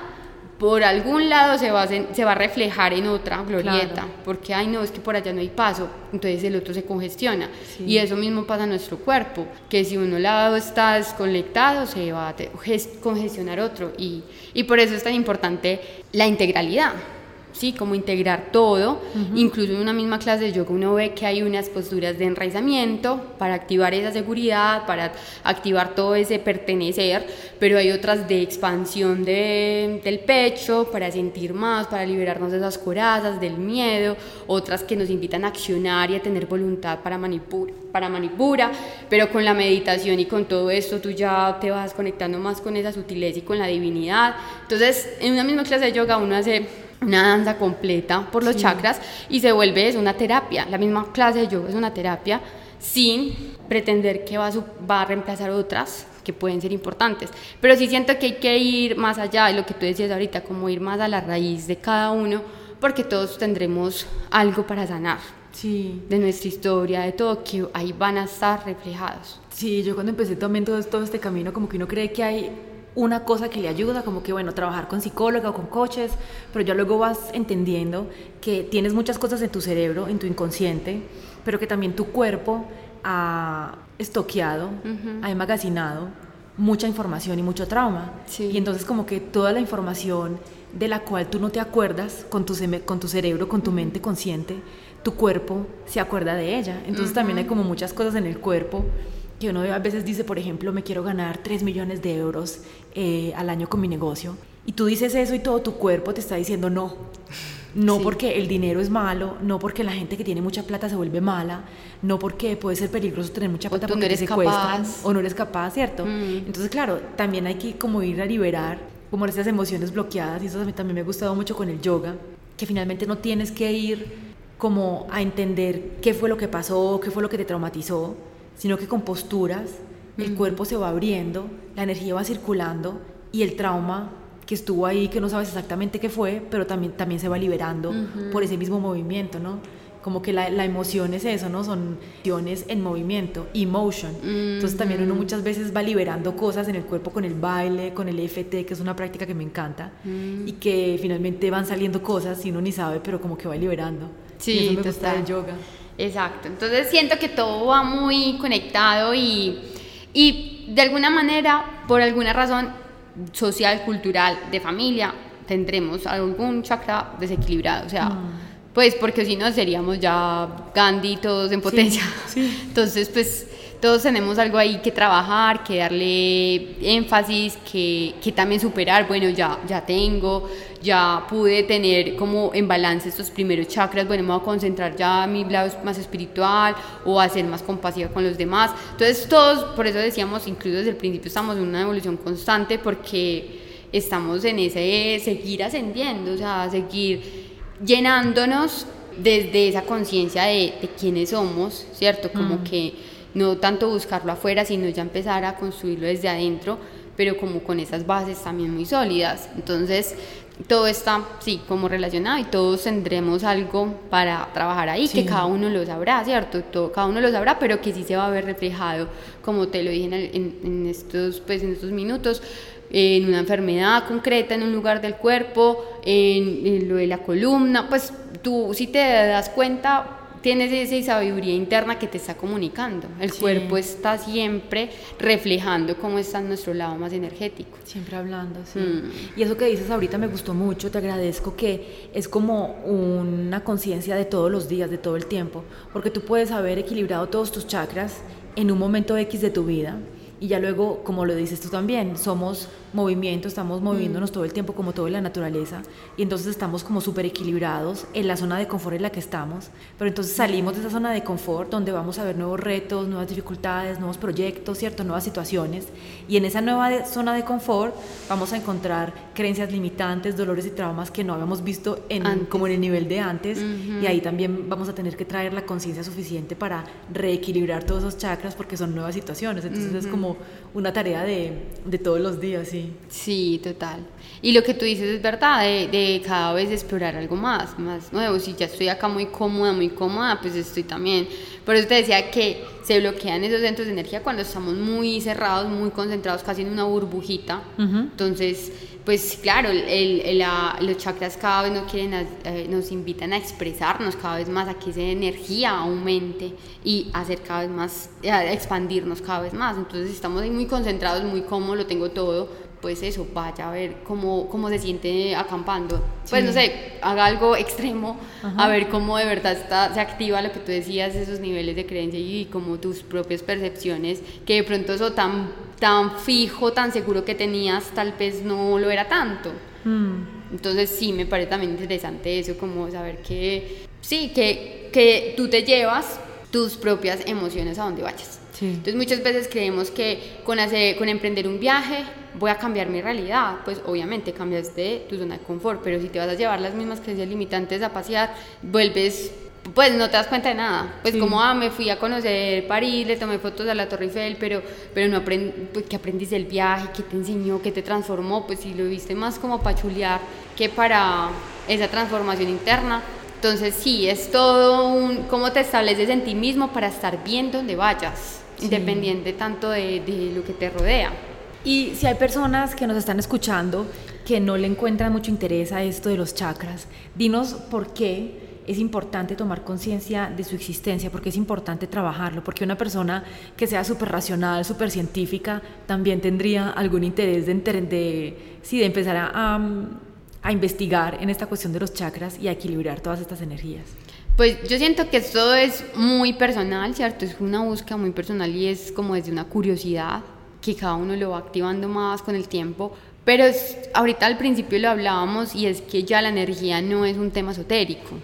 por algún lado se va a, se va a reflejar en otra glorieta, Claro. porque, ay no, es que por allá no hay paso, entonces el otro se congestiona. Sí. Y eso mismo pasa en nuestro cuerpo, que si uno lado está desconectado, se va a congestionar otro. Y, y por eso es tan importante la integralidad. Sí, como integrar todo, incluso en una misma clase de yoga uno ve que hay unas posturas de enraizamiento para activar esa seguridad, para activar todo ese pertenecer, pero hay otras de expansión de- del pecho, para sentir más, para liberarnos de esas corazas, del miedo, otras que nos invitan a accionar y a tener voluntad para manipura, para manipura, pero con la meditación y con todo esto tú ya te vas conectando más con esa sutileza y con la divinidad. Entonces, en una misma clase de yoga uno hace una danza completa por los chakras y se vuelve es una terapia. La misma clase de yoga es una terapia sin pretender que va a, su- va a reemplazar otras que pueden ser importantes. Pero sí siento que hay que ir más allá de lo que tú decías ahorita, como ir más a la raíz de cada uno, porque todos tendremos algo para sanar Sí. de nuestra historia, de todo, que ahí van a estar reflejados. Sí, yo cuando empecé también todo, todo este camino, como que uno cree que hay una cosa que le ayuda, como que bueno, trabajar con psicóloga o con coaches, pero ya luego vas entendiendo que tienes muchas cosas en tu cerebro, en tu inconsciente, pero que también tu cuerpo ha estoqueado, ha emagacinado mucha información y mucho trauma. Sí. Y entonces como que toda la información de la cual tú no te acuerdas con tu, con tu cerebro, con tu mente consciente, tu cuerpo se acuerda de ella. Entonces también hay como muchas cosas en el cuerpo que uno a veces dice, por ejemplo, me quiero ganar 3 millones de euros eh, al año con mi negocio. Y tú dices eso y todo tu cuerpo te está diciendo no. No Sí. porque el dinero es malo, no porque la gente que tiene mucha plata se vuelve mala, no porque puede ser peligroso tener mucha O plata no porque te eres secuestran, capaz. o no eres capaz, ¿cierto? Mm. Entonces, claro, también hay que como ir a liberar como esas emociones bloqueadas y eso también me ha gustado mucho con el yoga, que finalmente no tienes que ir como a entender qué fue lo que pasó, qué fue lo que te traumatizó, sino que con posturas el cuerpo se va abriendo, la energía va circulando y el trauma que estuvo ahí, que no sabes exactamente qué fue, pero también, también se va liberando por ese mismo movimiento, ¿no? Como que la, la, emoción es eso, ¿no? Son emociones en movimiento, emotion. Entonces también uno muchas veces va liberando cosas en el cuerpo con el baile, con el EFT, que es una práctica que me encanta, Mm. y que finalmente van saliendo cosas y uno ni sabe, pero como que va liberando. Sí, y eso me gusta total. del yoga. Exacto, entonces siento que todo va muy conectado y, y de alguna manera, por alguna razón social, cultural, de familia, tendremos algún chakra desequilibrado, o sea, pues porque si no seríamos ya Gandhi todos en potencia. sí. Entonces, pues todos tenemos algo ahí que trabajar, que darle énfasis, que, que también superar, bueno, ya, ya tengo, ya pude tener como en balance estos primeros chakras, bueno, me voy a concentrar ya en mi lado más espiritual o a ser más compasiva con los demás. Entonces, todos, por eso decíamos, incluso desde el principio estamos en una evolución constante porque estamos en ese seguir ascendiendo, o sea, seguir llenándonos desde esa conciencia de, de quiénes somos, ¿cierto? Como que no tanto buscarlo afuera, sino ya empezar a construirlo desde adentro, pero como con esas bases también muy sólidas. Entonces, todo está, sí, como relacionado y todos tendremos algo para trabajar ahí, Sí. que cada uno lo sabrá, ¿cierto? Todo, cada uno lo sabrá, pero que sí se va a ver reflejado, como te lo dije en, el- en- en estos, pues, en estos minutos, en una enfermedad concreta, en un lugar del cuerpo, en, en lo de la columna, pues tú si te das cuenta tienes esa sabiduría interna que te está comunicando. El Sí. cuerpo está siempre reflejando cómo está en nuestro lado más energético. Siempre hablando, sí. Mm. Y eso que dices ahorita me gustó mucho, te agradezco que es como una conciencia de todos los días, de todo el tiempo, porque tú puedes haber equilibrado todos tus chakras en un momento X de tu vida y ya luego, como lo dices tú también, somos movimiento, estamos moviéndonos todo el tiempo como todo en la naturaleza y entonces estamos como súper equilibrados en la zona de confort en la que estamos, pero entonces salimos de esa zona de confort donde vamos a ver nuevos retos, nuevas dificultades, nuevos proyectos, ¿cierto? Nuevas situaciones y en esa nueva de- zona de confort vamos a encontrar creencias limitantes, dolores y traumas que no habíamos visto en, Antes. como en el nivel de antes y ahí también vamos a tener que traer la conciencia suficiente para reequilibrar todos esos chakras porque son nuevas situaciones, entonces es como una tarea de, de todos los días, sí. Sí, total. Y lo que tú dices es verdad, de, de cada vez explorar algo más, más nuevo. Si ya estoy acá muy cómoda, muy cómoda, pues estoy también. Por eso te decía que se bloquean esos centros de energía cuando estamos muy cerrados, muy concentrados, casi en una burbujita. Entonces, pues claro, el- el- la- los chakras cada vez nos, quieren, eh, nos invitan a expresarnos cada vez más, a que esa energía aumente y hacer cada vez más, a expandirnos cada vez más. Entonces, estamos ahí muy concentrados, muy cómodos, lo tengo todo, pues eso, vaya a ver cómo, cómo se siente acampando. Pues Sí. no sé, haga algo extremo, a ver cómo de verdad está, se activa lo que tú decías, esos niveles de creencia y como tus propias percepciones, que de pronto eso tan, tan fijo, tan seguro que tenías, tal vez no lo era tanto. Entonces sí, me parece también interesante eso, como saber que, sí, que, que tú te llevas tus propias emociones a donde vayas. Sí. Entonces muchas veces creemos que con, hacer, con emprender un viaje voy a cambiar mi realidad. Pues obviamente cambias de tu zona de confort, pero si te vas a llevar las mismas creencias limitantes a pasear, vuelves, pues no te das cuenta de nada. Pues Sí. como, ah, me fui a conocer París, le tomé fotos a la Torre Eiffel, pero, pero no aprendí, pues, ¿qué aprendiste del viaje? ¿Qué te enseñó? ¿Qué te transformó? Pues si lo viste más como para chulear que para esa transformación interna. Entonces sí, es todo un, cómo te estableces en ti mismo para estar bien donde vayas, independiente tanto de, de lo que te rodea. Y si hay personas que nos están escuchando que no le encuentran mucho interés a esto de los chakras, dinos por qué es importante tomar conciencia de su existencia, porque es importante trabajarlo, porque una persona que sea súper racional, súper científica, también tendría algún interés de, de, sí, de empezar a, a, a investigar en esta cuestión de los chakras y a equilibrar todas estas energías. Pues yo siento que esto es muy personal, ¿cierto? Es una búsqueda muy personal y es como desde una curiosidad que cada uno lo va activando más con el tiempo. Pero es- ahorita al principio lo hablábamos y es que ya la energía no es un tema esotérico.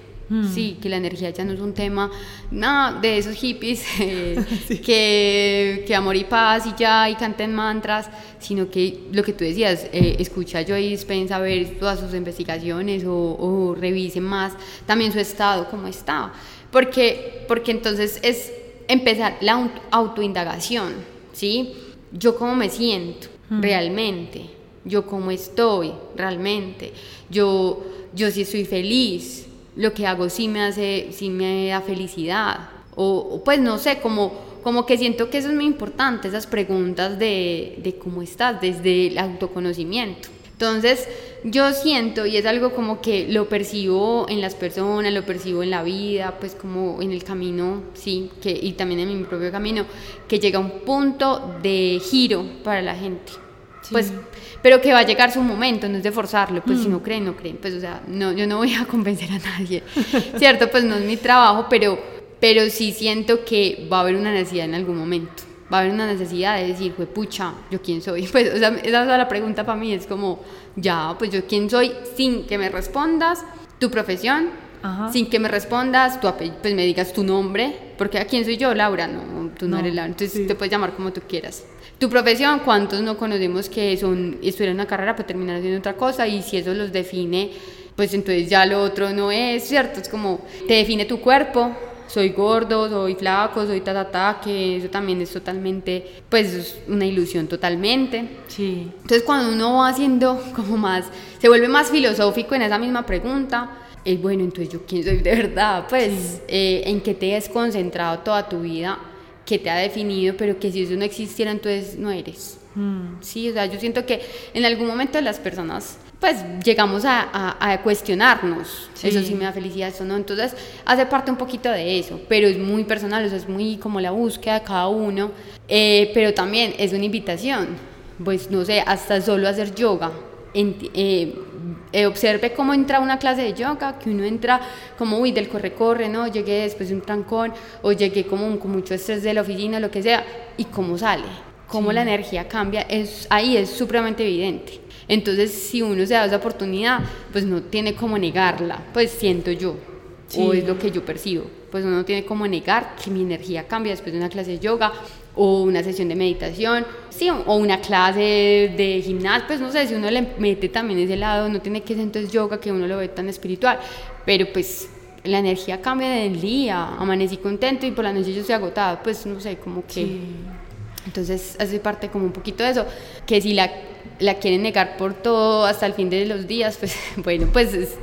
Sí, que la energía ya no es un tema no, de esos hippies eh, que, que amor y paz y ya y canten mantras, sino que lo que tú decías, eh, escucha a Joy Dispenza, ver todas sus investigaciones o, o revise más también su estado, cómo está. Porque, porque entonces es empezar la aut- autoindagación, ¿sí? Yo cómo me siento realmente, yo cómo estoy realmente, yo, yo sí estoy feliz, lo que hago sí me hace, sí me da felicidad, o, pues no sé, como, como que siento que eso es muy importante, esas preguntas de, de cómo estás, desde el autoconocimiento. Entonces, yo siento, y es algo como que lo percibo en las personas, lo percibo en la vida, pues como en el camino, sí, que, y también en mi propio camino, que llega un punto de giro para la gente. Pues, pero que va a llegar su momento, no es de forzarlo, pues si mm. no creen, no creen, pues o sea, no, yo no voy a convencer a nadie, ¿cierto? Pues no es mi trabajo, pero, pero sí siento que va a haber una necesidad en algún momento va a haber una necesidad de decir, pues pucha, ¿yo quién soy? Pues, o sea, esa es la pregunta para mí, es como, ya, pues yo quién soy, sin que me respondas tu profesión, sin que me respondas, tu pues me digas tu nombre, porque ¿a quién soy yo? Laura, no, tú no, eres Laura, entonces te puedes llamar como tú quieras. Tu profesión, ¿cuántos no conocemos que son, estudian una carrera para terminar haciendo otra cosa? Y si eso los define, pues entonces ya lo otro no es, ¿cierto? Es como, te define tu cuerpo, soy gordo, soy flaco, soy ta, ta, que eso también es totalmente, pues una ilusión totalmente. Sí. Entonces cuando uno va haciendo como más, se vuelve más filosófico en esa misma pregunta, es bueno, entonces yo quién soy de verdad, pues eh, en qué te has concentrado toda tu vida, qué te ha definido, pero que si eso no existiera, entonces no eres. Mm. Sí, o sea, yo siento que en algún momento las personas pues llegamos a, a, cuestionarnos, eso sí me da felicidad, eso no, entonces hace parte un poquito de eso, pero es muy personal, eso es muy como la búsqueda de cada uno, eh, pero también es una invitación, pues no sé, hasta solo hacer yoga, eh, eh, observe cómo entra una clase de yoga, que uno entra como, uy, del corre-corre, ¿no? Llegué después de un trancón, o llegué como con mucho estrés de la oficina, lo que sea, y cómo sale, cómo la energía cambia, es, ahí es supremamente evidente. Entonces, si uno se da esa oportunidad, pues no tiene como negarla, pues siento yo, o es lo que yo percibo. Pues uno tiene como negar que mi energía cambia después de una clase de yoga o una sesión de meditación, sí, o una clase de gimnasio, pues no sé, si uno le mete también ese lado, no tiene que ser entonces yoga que uno lo ve tan espiritual, pero pues la energía cambia del día, amanecí contento y por la noche yo estoy agotada, pues no sé, como que... Entonces hace parte como un poquito de eso, que si la la quieren negar por todo hasta el fin de los días, pues bueno, pues es,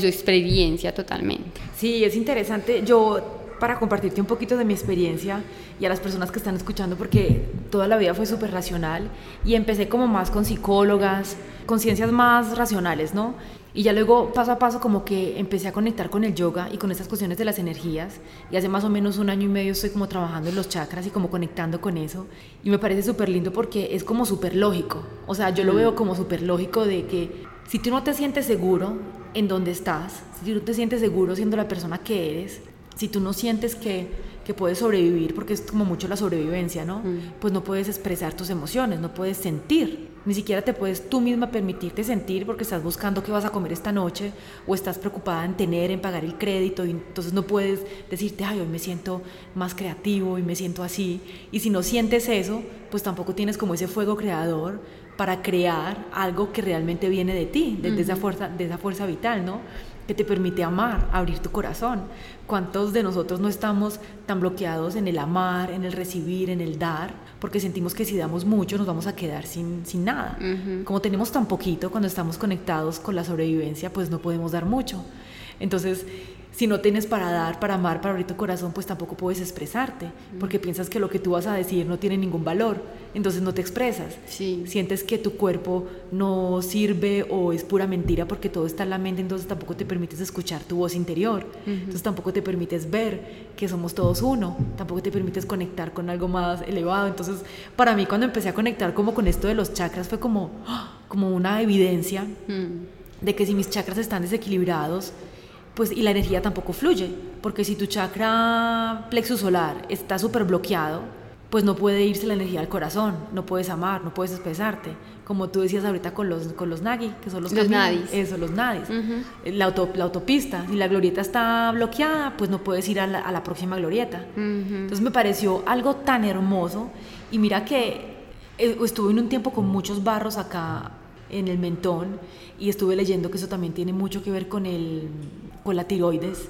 su experiencia totalmente. Sí, es interesante. Yo para compartirte un poquito de mi experiencia y a las personas que están escuchando, porque toda la vida fue súper racional y empecé como más con psicólogas, con ciencias más racionales, ¿no? Y ya luego, paso a paso, como que empecé a conectar con el yoga y con estas cuestiones de las energías. Y hace más o menos un año y medio estoy como trabajando en los chakras y como conectando con eso. Y me parece súper lindo porque es como súper lógico. O sea, yo lo veo como súper lógico de que si tú no te sientes seguro en donde estás, si tú no te sientes seguro siendo la persona que eres, si tú no sientes que, que puedes sobrevivir, porque es como mucho la sobrevivencia, ¿no? Mm. Pues no puedes expresar tus emociones, no puedes sentir. Ni siquiera te puedes tú misma permitirte sentir porque estás buscando qué vas a comer esta noche o estás preocupada en tener, en pagar el crédito y entonces no puedes decirte, ay, hoy me siento más creativo y me siento así. Y si no sientes eso, pues tampoco tienes como ese fuego creador para crear algo que realmente viene de ti, de, esa, fuerza, de esa fuerza vital, ¿no? que te permite amar, abrir tu corazón. ¿Cuántos de nosotros no estamos tan bloqueados en el amar, en el recibir, en el dar? Porque sentimos que si damos mucho nos vamos a quedar sin, sin nada. Como tenemos tan poquito cuando estamos conectados con la sobrevivencia, pues no podemos dar mucho. Entonces, si no tienes para dar, para amar, para abrir tu corazón, pues tampoco puedes expresarte, porque piensas que lo que tú vas a decir no tiene ningún valor, entonces no te expresas. Sientes que tu cuerpo no sirve o es pura mentira porque todo está en la mente, entonces tampoco te permites escuchar tu voz interior, entonces tampoco te permites ver que somos todos uno, tampoco te permites conectar con algo más elevado. Entonces, para mí cuando empecé a conectar como con esto de los chakras fue como, como una evidencia de que si mis chakras están desequilibrados, pues y la energía tampoco fluye, porque si tu chakra plexo solar está súper bloqueado, pues no puede irse la energía al corazón, no puedes amar, no puedes expresarte, como tú decías ahorita con los, con los nagi, que son los, los nadis. Eso, los nadis. la, la, autopista, si la glorieta está bloqueada, pues no puedes ir a la, a la próxima glorieta. Entonces me pareció algo tan hermoso y mira que eh, estuve en un tiempo con muchos barros acá en el mentón y estuve leyendo que eso también tiene mucho que ver con, el, con la tiroides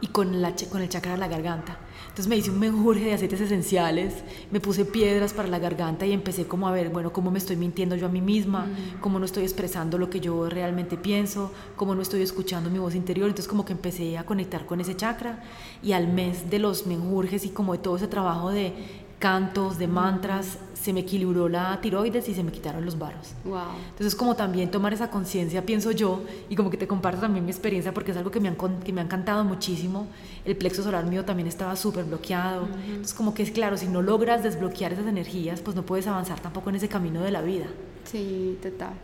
y con, la, con el chakra de la garganta. Entonces me hice un menjurje de aceites esenciales, me puse piedras para la garganta y empecé como a ver, bueno, cómo me estoy mintiendo yo a mí misma, cómo no estoy expresando lo que yo realmente pienso, cómo no estoy escuchando mi voz interior. Entonces como que empecé a conectar con ese chakra y al mes de los menjurjes y como de todo ese trabajo de cantos, de mantras, se me equilibró la tiroides y se me quitaron los barros. Wow. Entonces, como también tomar esa conciencia, pienso yo, y como que te comparto también mi experiencia, porque es algo que me, han, que me ha encantado muchísimo. El plexo solar mío también estaba súper bloqueado. Entonces, como que es claro, si no logras desbloquear esas energías, pues no puedes avanzar tampoco en ese camino de la vida. Sí, total.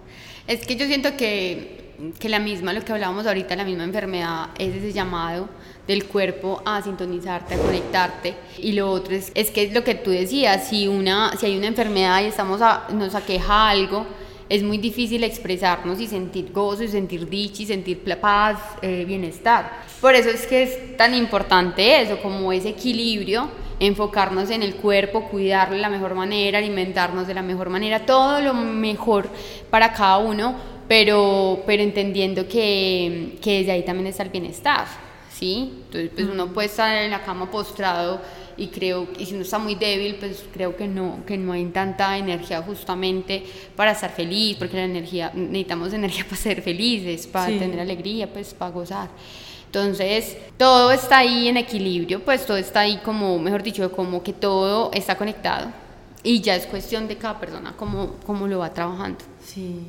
Es que yo siento que, que la misma, lo que hablábamos ahorita, la misma enfermedad, es ese llamado del cuerpo a sintonizarte, a conectarte. Y lo otro es, es que es lo que tú decías, si, una, si hay una enfermedad y estamos a, nos aqueja algo, es muy difícil expresarnos y sentir gozo y sentir dicha y sentir paz, eh, bienestar. Por eso es que es tan importante eso, como ese equilibrio, enfocarnos en el cuerpo, cuidarlo de la mejor manera, alimentarnos de la mejor manera, todo lo mejor para cada uno, pero, pero entendiendo que, que desde ahí también está el bienestar. ¿Sí? Entonces, pues uno puede estar en la cama postrado y creo, y si uno está muy débil, pues creo que no, que no hay tanta energía justamente para estar feliz, porque la energía, necesitamos energía para ser felices, para tener alegría, pues para gozar. Entonces, todo está ahí en equilibrio, pues todo está ahí como, mejor dicho, como que todo está conectado y ya es cuestión de cada persona cómo, cómo lo va trabajando. Sí.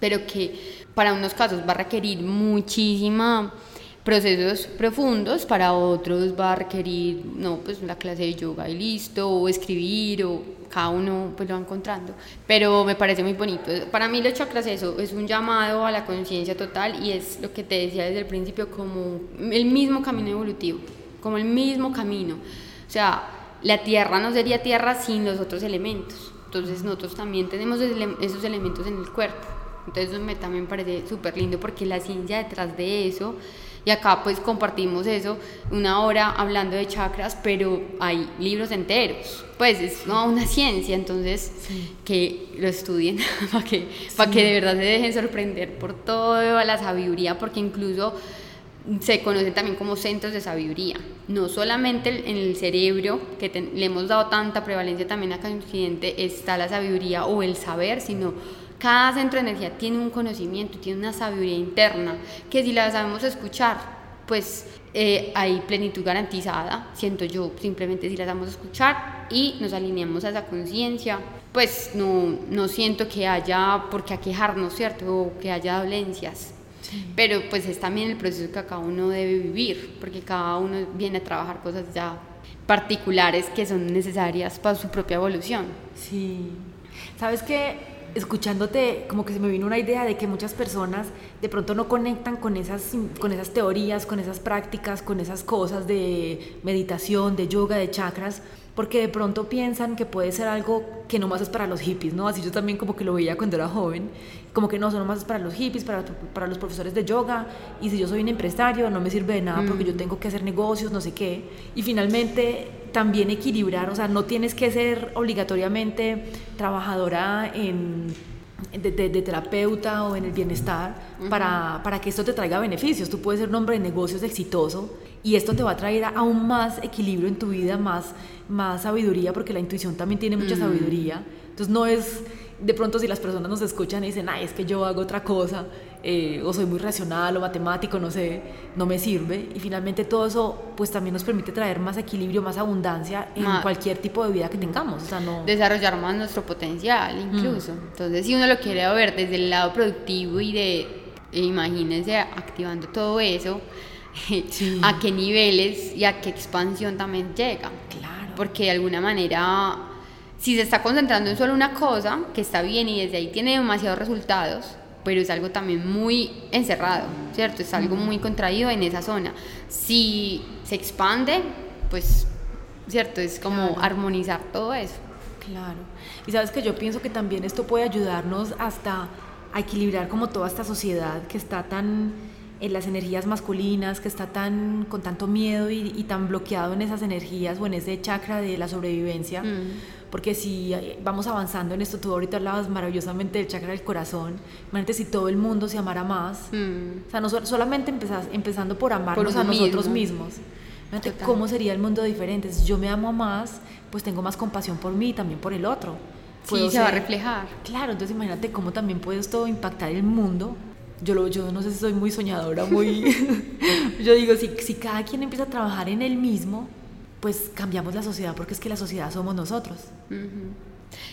Pero que para unos casos va a requerir muchísima procesos profundos, para otros va a requerir, no, pues la clase de yoga y listo, o escribir, o cada uno pues lo va encontrando, pero me parece muy bonito. Para mí los chakras eso, es un llamado a la conciencia total y es lo que te decía desde el principio, como el mismo camino evolutivo, como el mismo camino. O sea, la tierra no sería tierra sin los otros elementos, entonces nosotros también tenemos esos elementos en el cuerpo. Entonces me también parece súper lindo porque la ciencia detrás de eso y acá pues compartimos eso, una hora hablando de chakras, pero hay libros enteros. Pues es una ciencia, entonces que lo estudien para que, para que de verdad se dejen sorprender por toda la sabiduría, porque incluso se conocen también como centros de sabiduría. No solamente en el cerebro, que le hemos dado tanta prevalencia también acá en Occidente, está la sabiduría o el saber, sino cada centro de energía tiene un conocimiento, tiene una sabiduría interna, que si la sabemos escuchar, pues eh, hay plenitud garantizada, siento yo, simplemente si la sabemos escuchar y nos alineamos a esa conciencia, pues no, no siento que haya por qué aquejarnos, ¿cierto? O que haya dolencias. Pero pues es también el proceso que cada uno debe vivir, porque cada uno viene a trabajar cosas ya particulares que son necesarias para su propia evolución. Sí. ¿Sabes qué? Escuchándote, como que se me vino una idea de que muchas personas de pronto no conectan con esas, con esas teorías, con esas prácticas, con esas cosas de meditación, de yoga, de chakras, porque de pronto piensan que puede ser algo que no más es para los hippies, ¿no? Así yo también como que lo veía cuando era joven, como que no, son nomás es para los hippies, para, para los profesores de yoga, y si yo soy un empresario no me sirve de nada porque yo mm. tengo que hacer negocios, no sé qué, y finalmente también equilibrar, o sea, no tienes que ser obligatoriamente trabajadora en de, terapeuta o en el bienestar para, para, que esto te traiga beneficios. Tú puedes ser un hombre de negocios exitoso y esto te va a traer aún más equilibrio en tu vida, más, más sabiduría, porque la intuición también tiene mucha sabiduría. Entonces no es de pronto si las personas nos escuchan y dicen, ay, es que yo hago otra cosa, eh, o soy muy racional o matemático, no sé, no me sirve. Y finalmente todo eso pues también nos permite traer más equilibrio, más abundancia en cualquier tipo de vida que tengamos. O sea, no... Desarrollar más nuestro potencial incluso. Mm. Entonces si uno lo quiere ver desde el lado productivo y de, imagínense, activando todo eso, a qué niveles y a qué expansión también llega. Claro. Porque de alguna manera si se está concentrando en solo una cosa, que está bien y desde ahí tiene demasiados resultados, pero es algo también muy encerrado, ¿cierto? Es algo muy contraído en esa zona. Si se expande, pues, ¿cierto? Es como armonizar todo eso. Claro. Y sabes que yo pienso que también esto puede ayudarnos hasta a equilibrar como toda esta sociedad que está tan en las energías masculinas, que está tan con tanto miedo y, tan bloqueado en esas energías o en ese chakra de la sobrevivencia. Mm porque si eh, vamos avanzando en esto, tú ahorita hablabas maravillosamente del chakra del corazón, imagínate si todo el mundo se amara más, Mm. o sea, no so- solamente empezás, empezando por amarnos uno a nosotros mismo. mismos. Imagínate Total. cómo sería el mundo diferente. Si yo me amo más, pues tengo más compasión por mí y también por el otro. Sí, Puedo se va a reflejar. Claro, entonces imagínate cómo también puede esto impactar el mundo. Yo, lo, yo no sé si soy muy soñadora, muy... yo digo, si, si cada quien empieza a trabajar en él mismo, pues cambiamos la sociedad, porque es que la sociedad somos nosotros.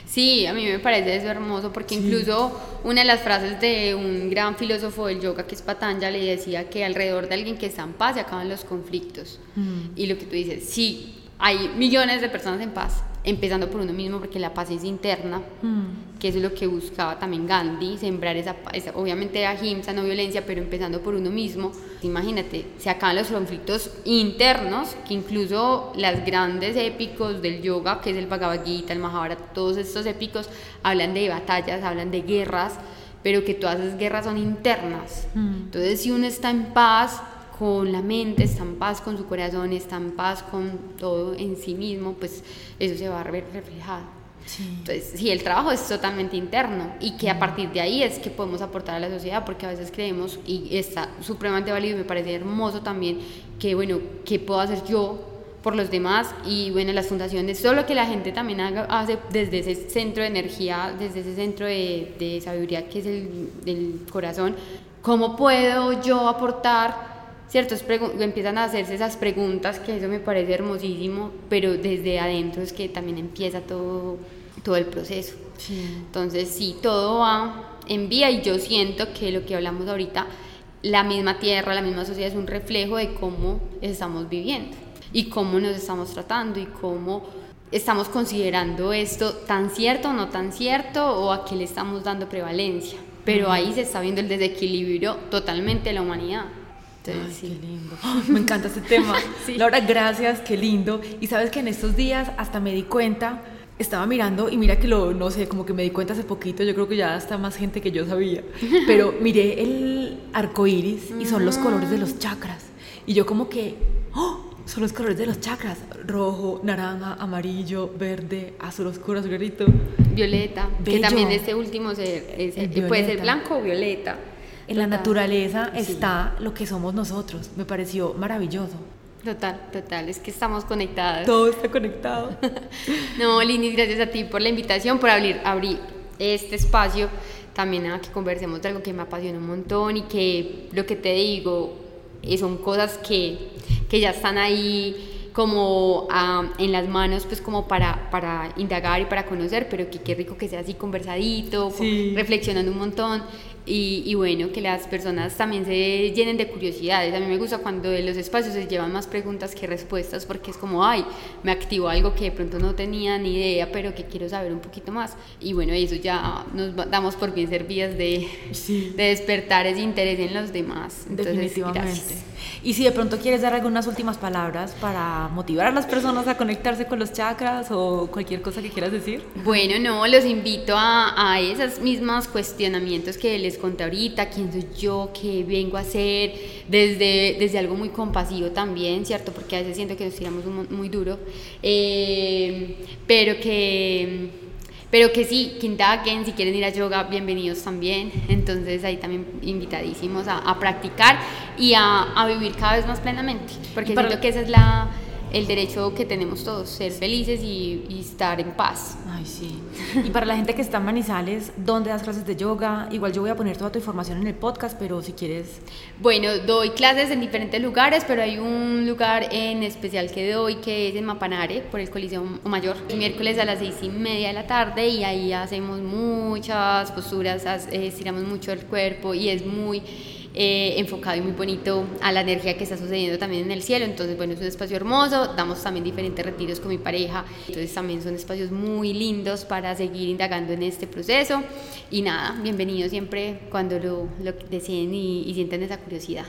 Sí, a mí me parece eso hermoso porque incluso una de las frases de un gran filósofo del yoga que es Patanjali decía que alrededor de alguien que está en paz se acaban los conflictos. Mm. Y lo que tú dices, sí, hay millones de personas en paz, empezando por uno mismo porque la paz es interna, Mm. que eso es lo que buscaba también Gandhi, sembrar esa paz, obviamente ahimsa, no violencia, pero empezando por uno mismo. Imagínate, se acaban los conflictos internos, que incluso las grandes épicos del yoga, que es el Bhagavad Gita, el Mahabharata, todos estos épicos hablan de batallas, hablan de guerras, pero que todas esas guerras son internas. Mm. Entonces, si uno está en paz con la mente, está en paz con su corazón, está en paz con todo en sí mismo, pues eso se va a ver reflejado. Sí. Entonces, sí, el trabajo es totalmente interno y que a partir de ahí es que podemos aportar a la sociedad, porque a veces creemos, y está supremamente válido y me parece hermoso también, que bueno, ¿qué puedo hacer yo por los demás? Y bueno, las fundaciones, solo que la gente también haga, hace desde ese centro de energía, desde ese centro de, de sabiduría que es el del corazón, ¿cómo puedo yo aportar? ¿Cierto? Empiezan a hacerse esas preguntas, que eso me parece hermosísimo, pero desde adentro es que también empieza todo, todo el proceso. Sí. Entonces, sí, todo va en vía y yo siento que lo que hablamos ahorita, la misma tierra, la misma sociedad es un reflejo de cómo estamos viviendo y cómo nos estamos tratando y cómo estamos considerando esto tan cierto o no tan cierto o a qué le estamos dando prevalencia. Pero ahí se está viendo el desequilibrio totalmente de la humanidad. Entonces, Ay, sí. qué lindo. Me encanta este tema. Sí. Laura, gracias, qué lindo. Y sabes que en estos días hasta me di cuenta, estaba mirando y mira que lo, no sé, como que me di cuenta hace poquito, yo creo que ya está más gente que yo sabía, pero miré el arco iris y son los colores de los chakras. Y yo como que, ¡oh! Son los colores de los chakras, rojo, naranja, amarillo, verde, azul oscuro, azul clarito. Violeta, Bello. que también este último es- puede ser blanco o violeta. En la naturaleza Sí. está lo que somos nosotros. Me pareció maravilloso. Total, total, es que estamos conectadas. Todo está conectado. No, Lini, gracias a ti por la invitación, por abrir, abrir este espacio también a que conversemos de algo que me apasiona un montón y que lo que te digo eh, son cosas que, que ya están ahí como en las manos pues como para, para indagar y para conocer, pero que qué rico que sea así conversadito, con- Sí. reflexionando un montón y, y bueno, que las personas también se llenen de curiosidades. A mí me gusta cuando en los espacios se llevan más preguntas que respuestas porque es como, ay, me activó algo que de pronto no tenía ni idea, pero que quiero saber un poquito más. Y bueno, eso ya nos damos por bien servidas de, Sí. de despertar ese interés en los demás. Entonces, Definitivamente. gracias. Y si de pronto quieres dar algunas últimas palabras para motivar a las personas a conectarse con los chakras o cualquier cosa que quieras decir. Bueno, no, los invito a, a esos mismos cuestionamientos que les conté ahorita, quién soy yo, qué vengo a hacer, desde, desde algo muy compasivo también, ¿cierto? Porque a veces siento que nos tiramos un muy duro, eh, pero que... Pero que sí, que indaguen, si quieren ir a yoga, bienvenidos también. Entonces ahí también invitadísimos a, a practicar y a, a vivir cada vez más plenamente. Porque siento que ese es la, el derecho que tenemos todos, ser felices y, y estar en paz. Ay, sí. Y para la gente que está en Manizales, ¿dónde das clases de yoga? Igual yo voy a poner toda tu información en el podcast, pero si quieres... Bueno, doy clases en diferentes lugares, pero hay un lugar en especial que doy que es en Mapanare, por el Coliseo Mayor, miércoles a las seis y media de la tarde y ahí hacemos muchas posturas, eh, estiramos mucho el cuerpo y es muy eh, enfocado y muy bonito a la energía que está sucediendo también en el cielo. Entonces, bueno, es un espacio hermoso, damos también diferentes retiros con mi pareja, entonces también son espacios muy lindos para seguir indagando en este proceso. Y nada, bienvenidos siempre cuando lo, lo deseen y, y sientan esa curiosidad.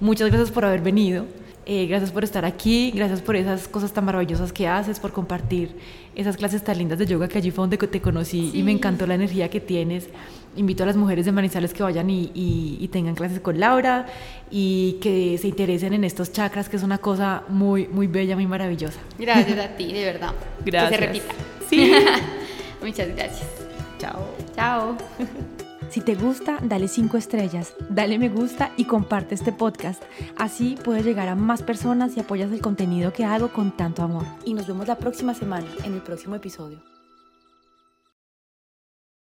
Muchas gracias por haber venido. Eh, gracias por estar aquí, gracias por esas cosas tan maravillosas que haces, por compartir esas clases tan lindas de yoga que allí fue donde te conocí y me encantó la energía que tienes. Invito a las mujeres de Manizales que vayan y, y- y tengan clases con Laura y que se interesen en estos chakras, que es una cosa muy, muy bella, muy maravillosa. Gracias a ti, de verdad. Que Gracias. se repita. Sí. Muchas gracias. Chao. Chao. Si te gusta, dale 5 estrellas, dale me gusta y comparte este podcast. Así puedes llegar a más personas y apoyas el contenido que hago con tanto amor. Y nos vemos la próxima semana en el próximo episodio.